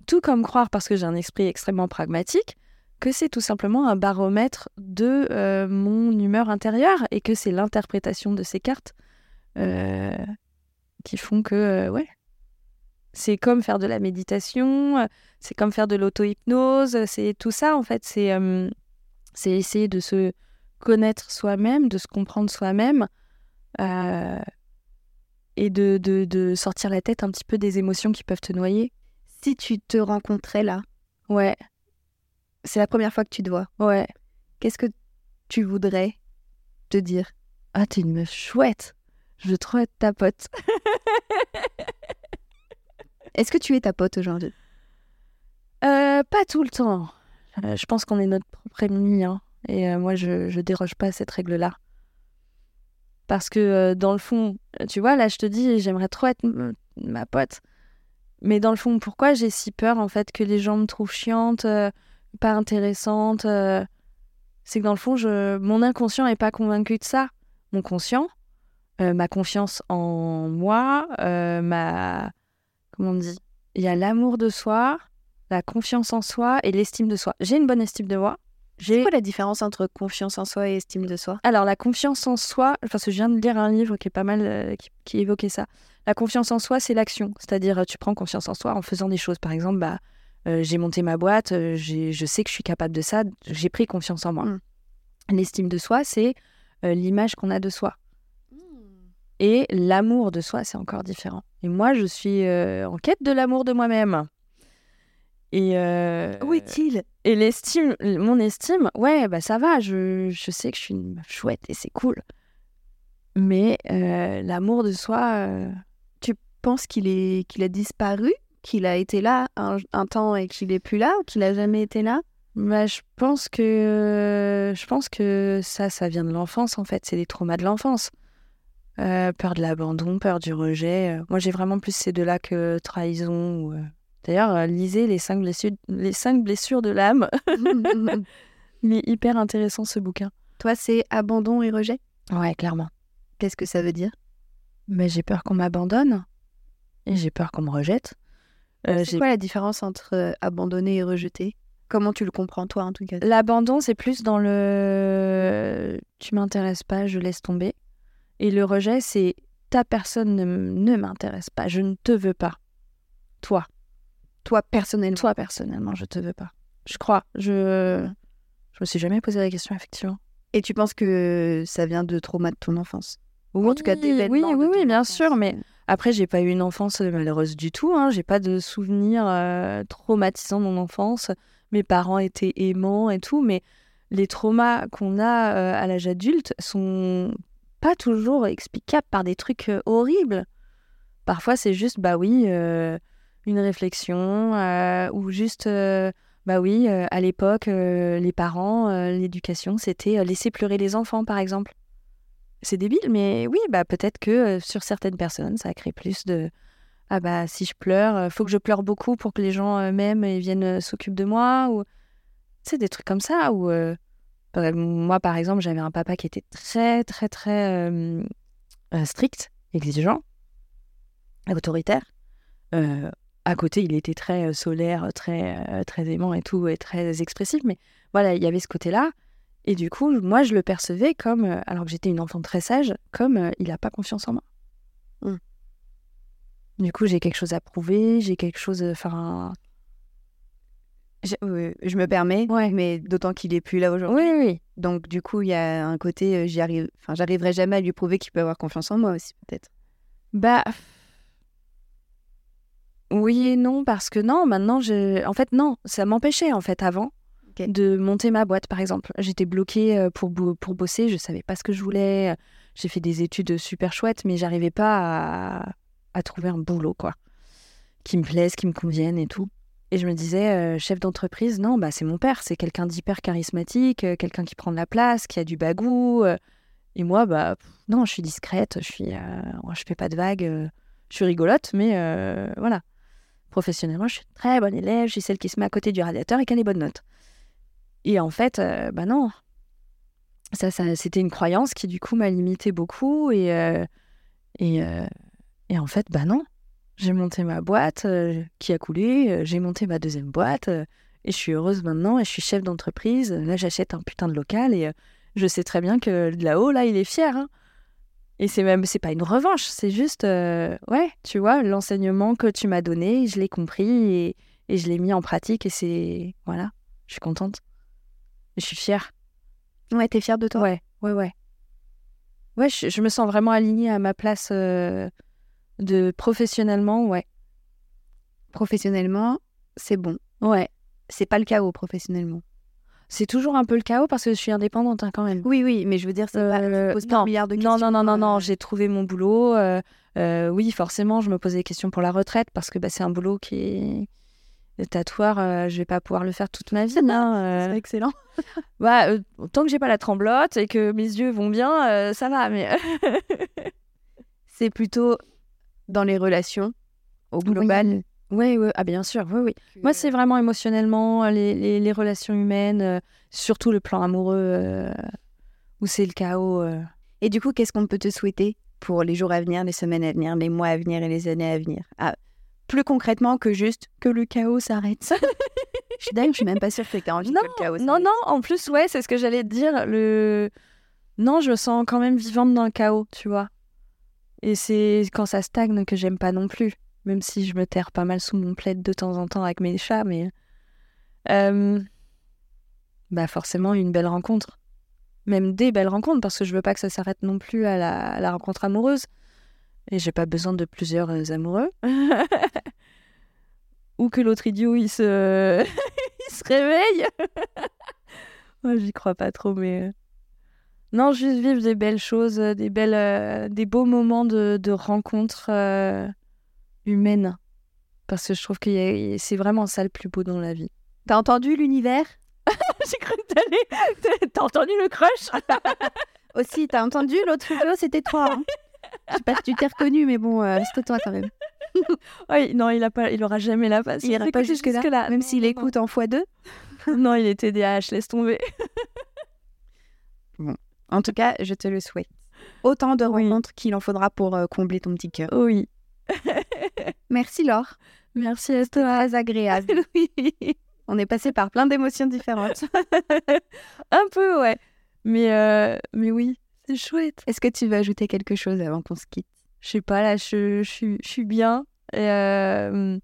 tout comme croire parce que j'ai un esprit extrêmement pragmatique que c'est tout simplement un baromètre de euh, mon humeur intérieure et que c'est l'interprétation de ces cartes euh, qui font que euh, ouais. C'est comme faire de la méditation, c'est comme faire de l'auto-hypnose, c'est tout ça en fait. C'est c'est essayer de se connaître soi-même, de se comprendre soi-même et de, de, de sortir la tête un petit peu des émotions qui peuvent te noyer. Si tu te rencontrais là, Ouais, c'est la première fois que tu te vois, ouais. qu'est-ce que tu voudrais te dire? Ah, t'es une meuf chouette. Je veux trop être ta pote. Est-ce que tu es ta pote aujourd'hui? Euh, pas tout le temps. Euh, je pense qu'on est notre propre ennemi. hein. Et euh, moi, je, je déroge pas à cette règle-là. Parce que dans le fond, tu vois, là, je te dis, j'aimerais trop être ma pote. Mais dans le fond, pourquoi j'ai si peur, en fait, que les gens me trouvent chiante, pas intéressante euh, C'est que dans le fond, je... mon inconscient n'est pas convaincu de ça. Mon conscient, euh, ma confiance en moi, euh, ma. Comment on dit Il y a l'amour de soi, la confiance en soi et l'estime de soi. J'ai une bonne estime de moi. C'est quoi la différence entre confiance en soi et estime de soi? Alors, la confiance en soi, parce que je viens de lire un livre qui est pas mal, qui, qui évoquait ça. La confiance en soi, c'est l'action. C'est-à-dire, tu prends confiance en soi en faisant des choses. Par exemple, bah, euh, j'ai monté ma boîte, euh, je sais que je suis capable de ça, j'ai pris confiance en moi. Mm. L'estime de soi, c'est euh, l'image qu'on a de soi. Et l'amour de soi, c'est encore différent. Et moi, je suis euh, en quête de l'amour de moi-même. Et, Où est-il? et l'estime, mon estime, ouais, bah ça va, je, je sais que je suis une meuf chouette et c'est cool. Mais l'amour de soi, Tu penses qu'il est qu'il a disparu, qu'il a été là un, un temps et qu'il est plus là, ou qu'il a jamais été là? Bah, je pense que je pense que ça, ça vient de l'enfance en fait, c'est des traumas de l'enfance. Euh, peur de l'abandon, peur du rejet. euh. Moi, j'ai vraiment plus ces deux-là que trahison. Ou, euh. D'ailleurs, lisez les cinq blessures, les cinq blessures de l'âme. Il est hyper intéressant ce bouquin. Toi, c'est abandon et rejet? Ouais, clairement. Qu'est-ce que ça veut dire? Mais j'ai peur qu'on m'abandonne et j'ai peur qu'on me rejette. Euh, C'est quoi la différence entre euh, abandonner et rejeter? Comment tu le comprends toi en tout cas? L'abandon, c'est plus dans le tu m'intéresses pas, je laisse tomber. Et le rejet, c'est ta personne ne, m'intéresse pas, je ne te veux pas. Toi, Toi personnellement. toi personnellement, je te veux pas. Je crois, je je me suis jamais posé la question effectivement. Et tu penses que ça vient de trauma de ton enfance? Ou en tout cas d'événements Oui, oui, oui, bien enfance. sûr, mais Après, j'ai pas eu une enfance euh, malheureuse du tout. Hein. J'ai pas de souvenirs euh, traumatisants de mon enfance. Mes parents étaient aimants et tout, mais les traumas qu'on a euh, à l'âge adulte sont pas toujours explicables par des trucs euh, horribles. Parfois, c'est juste, bah oui, une réflexion ou juste, bah oui, à l'époque, les parents, l'éducation, c'était laisser pleurer les enfants, par exemple. C'est débile, mais oui, bah peut-être que euh, sur certaines personnes, ça crée plus de ah bah si je pleure, euh, faut que je pleure beaucoup pour que les gens euh, m'aiment et viennent s'occupent de moi ou c'est des trucs comme ça ou moi par exemple, j'avais un papa qui était très très très strict, exigeant, autoritaire. À côté, il était très solaire, très très aimant et tout et très expressif, mais voilà, il y avait ce côté-là. Et du coup, moi, je le percevais comme, euh, alors que j'étais une enfant très sage, comme euh, il n'a pas confiance en moi. Mm. Du coup, j'ai quelque chose à prouver, j'ai quelque chose. euh, Enfin. Je, euh, je me permets, Ouais. mais d'autant qu'il est plus là aujourd'hui. Oui, oui. Donc du coup, il y a un côté, euh, j'y arrive, enfin, j'arriverai jamais à lui prouver qu'il peut avoir confiance en moi aussi, peut-être. Bah. Oui et non, parce que non, maintenant, je... en fait, non, ça m'empêchait, en fait, avant, De monter ma boîte, par exemple. J'étais bloquée euh, pour, pour bosser, je savais pas ce que je voulais. J'ai fait des études super chouettes, mais j'arrivais pas à... trouver un boulot, quoi, qui me plaise, qui me convienne et tout. Et je me disais, euh, chef d'entreprise, non, bah c'est mon père, c'est quelqu'un d'hyper charismatique, euh, quelqu'un qui prend de la place, qui a du bagou. euh. et moi, bah non, je suis discrète, je suis, euh, je fais pas de vagues, euh, je suis rigolote, mais euh, voilà. Professionnellement, je suis très bonne élève, je suis celle qui se met à côté du radiateur et qui a les bonnes notes. Et en fait, euh, bah non. Ça, ça c'était une croyance qui, du coup, m'a limitée beaucoup. Et, euh, et, euh, et en fait, bah non. J'ai monté ma boîte qui a coulé, j'ai monté ma deuxième boîte et je suis heureuse maintenant et je suis chef d'entreprise. Là, j'achète un putain de local et je sais très bien que de là-haut, là, il est fier. hein. Et c'est même, c'est pas une revanche, c'est juste, ouais, tu vois, l'enseignement que tu m'as donné, je l'ai compris et, et je l'ai mis en pratique et c'est, voilà, je suis contente. Je suis fière. Ouais, t'es fière de toi? Ouais, ouais, ouais. Ouais, je, je me sens vraiment alignée à ma place euh, de professionnellement, ouais. Professionnellement, c'est bon. Ouais. C'est pas le chaos professionnellement. C'est toujours un peu le chaos parce que je suis indépendante hein, quand même. Oui, oui, mais je veux dire, c'est pas. Euh, tu poses pas non, un milliard de non, questions. non, non, non, non, euh, j'ai trouvé mon boulot. euh, oui, forcément, je me posais des questions pour la retraite parce que bah, c'est un boulot qui est, Le tatoueur, euh, je vais pas pouvoir le faire toute ma vie. Hein, euh. C'est excellent. Bah, euh, tant que j'ai pas la tremblote et que mes yeux vont bien, euh, ça va. Mais C'est plutôt dans les relations, au global. oui, oui, ah bien sûr, oui, oui. Moi, c'est vraiment émotionnellement euh, les, les, les relations humaines, euh, surtout le plan amoureux euh, où c'est le chaos. euh. Et du coup, qu'est-ce qu'on peut te souhaiter pour les jours à venir, les semaines à venir, les mois à venir et les années à venir? Ah, Plus concrètement que juste que le chaos s'arrête. je suis dingue, je suis même pas sûre que tu envie Non, que le chaos non, non, en plus, ouais, c'est ce que j'allais te dire. Le... Non, je me sens quand même vivante dans le chaos, tu vois. Et c'est quand ça stagne que j'aime pas non plus. Même si je me terre pas mal sous mon plaid de temps en temps avec mes chats, mais. Euh, Bah, forcément, une belle rencontre. Même des belles rencontres, parce que je veux pas que ça s'arrête non plus à la, à la rencontre amoureuse. Et j'ai pas besoin de plusieurs euh, amoureux. Ou que l'autre idiot, il se, il se réveille. Moi, j'y crois pas trop, mais. euh, Non, juste vivre des belles choses, euh, des, belles, euh, des beaux moments de, de rencontres euh, humaines. Parce que je trouve que c'est vraiment ça le plus beau dans la vie. T'as entendu l'univers? J'ai cru que t'allais. T'as entendu le crush? Aussi, t'as entendu l'autre vidéo, c'était toi. hein. Je sais pas si tu t'es reconnu, mais bon, euh, c'était toi quand même. Oui, non, il, a pas, il aura jamais la patience. Il ira pas d'écouter jusque-là, même Non, s'il écoute en x2. Non, Non, il est TDAH, laisse tomber. En tout cas, je te le souhaite. Autant de Oui. rencontres qu'il en faudra pour euh, combler ton petit cœur. Oui. Merci Laure. Merci toi. Très agréable. On est passé par plein d'émotions différentes. Un peu, ouais. Mais, euh, mais oui, c'est chouette. Est-ce que tu veux ajouter quelque chose avant qu'on se quitte? Je sais pas, là, je, je, suis- je suis bien. Et euh,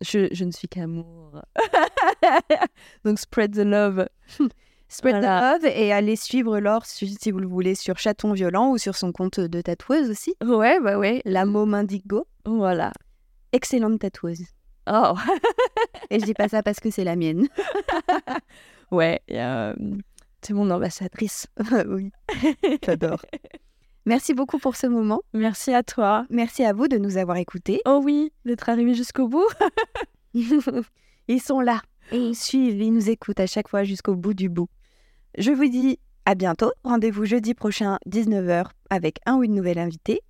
je, je ne suis qu'amour. Donc, spread the love. Spread Voilà. the love et allez suivre Laure si, si vous le voulez sur Chaton Violent ou sur son compte de tatoueuse aussi. Ouais, bah ouais. La môme indigo. Voilà. Excellente tatoueuse. Oh, Et je dis pas ça parce que c'est la mienne. ouais. euh, c'est mon ambassadrice. oui, j'adore. Merci beaucoup pour ce moment. Merci à toi. Merci à vous de nous avoir écoutés. Oh oui, d'être arrivé jusqu'au bout. ils sont là et ils suivent, ils nous écoutent à chaque fois jusqu'au bout du bout. Je vous dis à bientôt. Rendez-vous jeudi prochain, 19h, avec un ou une nouvelle invitée.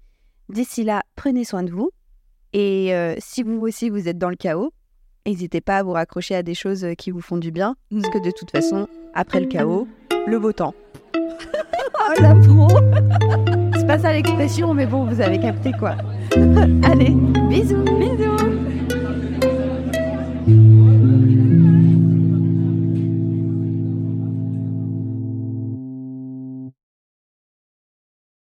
D'ici là, prenez soin de vous. Et euh, si vous aussi vous êtes dans le chaos, n'hésitez pas à vous raccrocher à des choses qui vous font du bien. Parce que de toute façon, après le chaos, le beau temps. Oh, la pro. C'est pas ça l'expression, mais bon, vous avez capté quoi. Allez, bisous Bisous.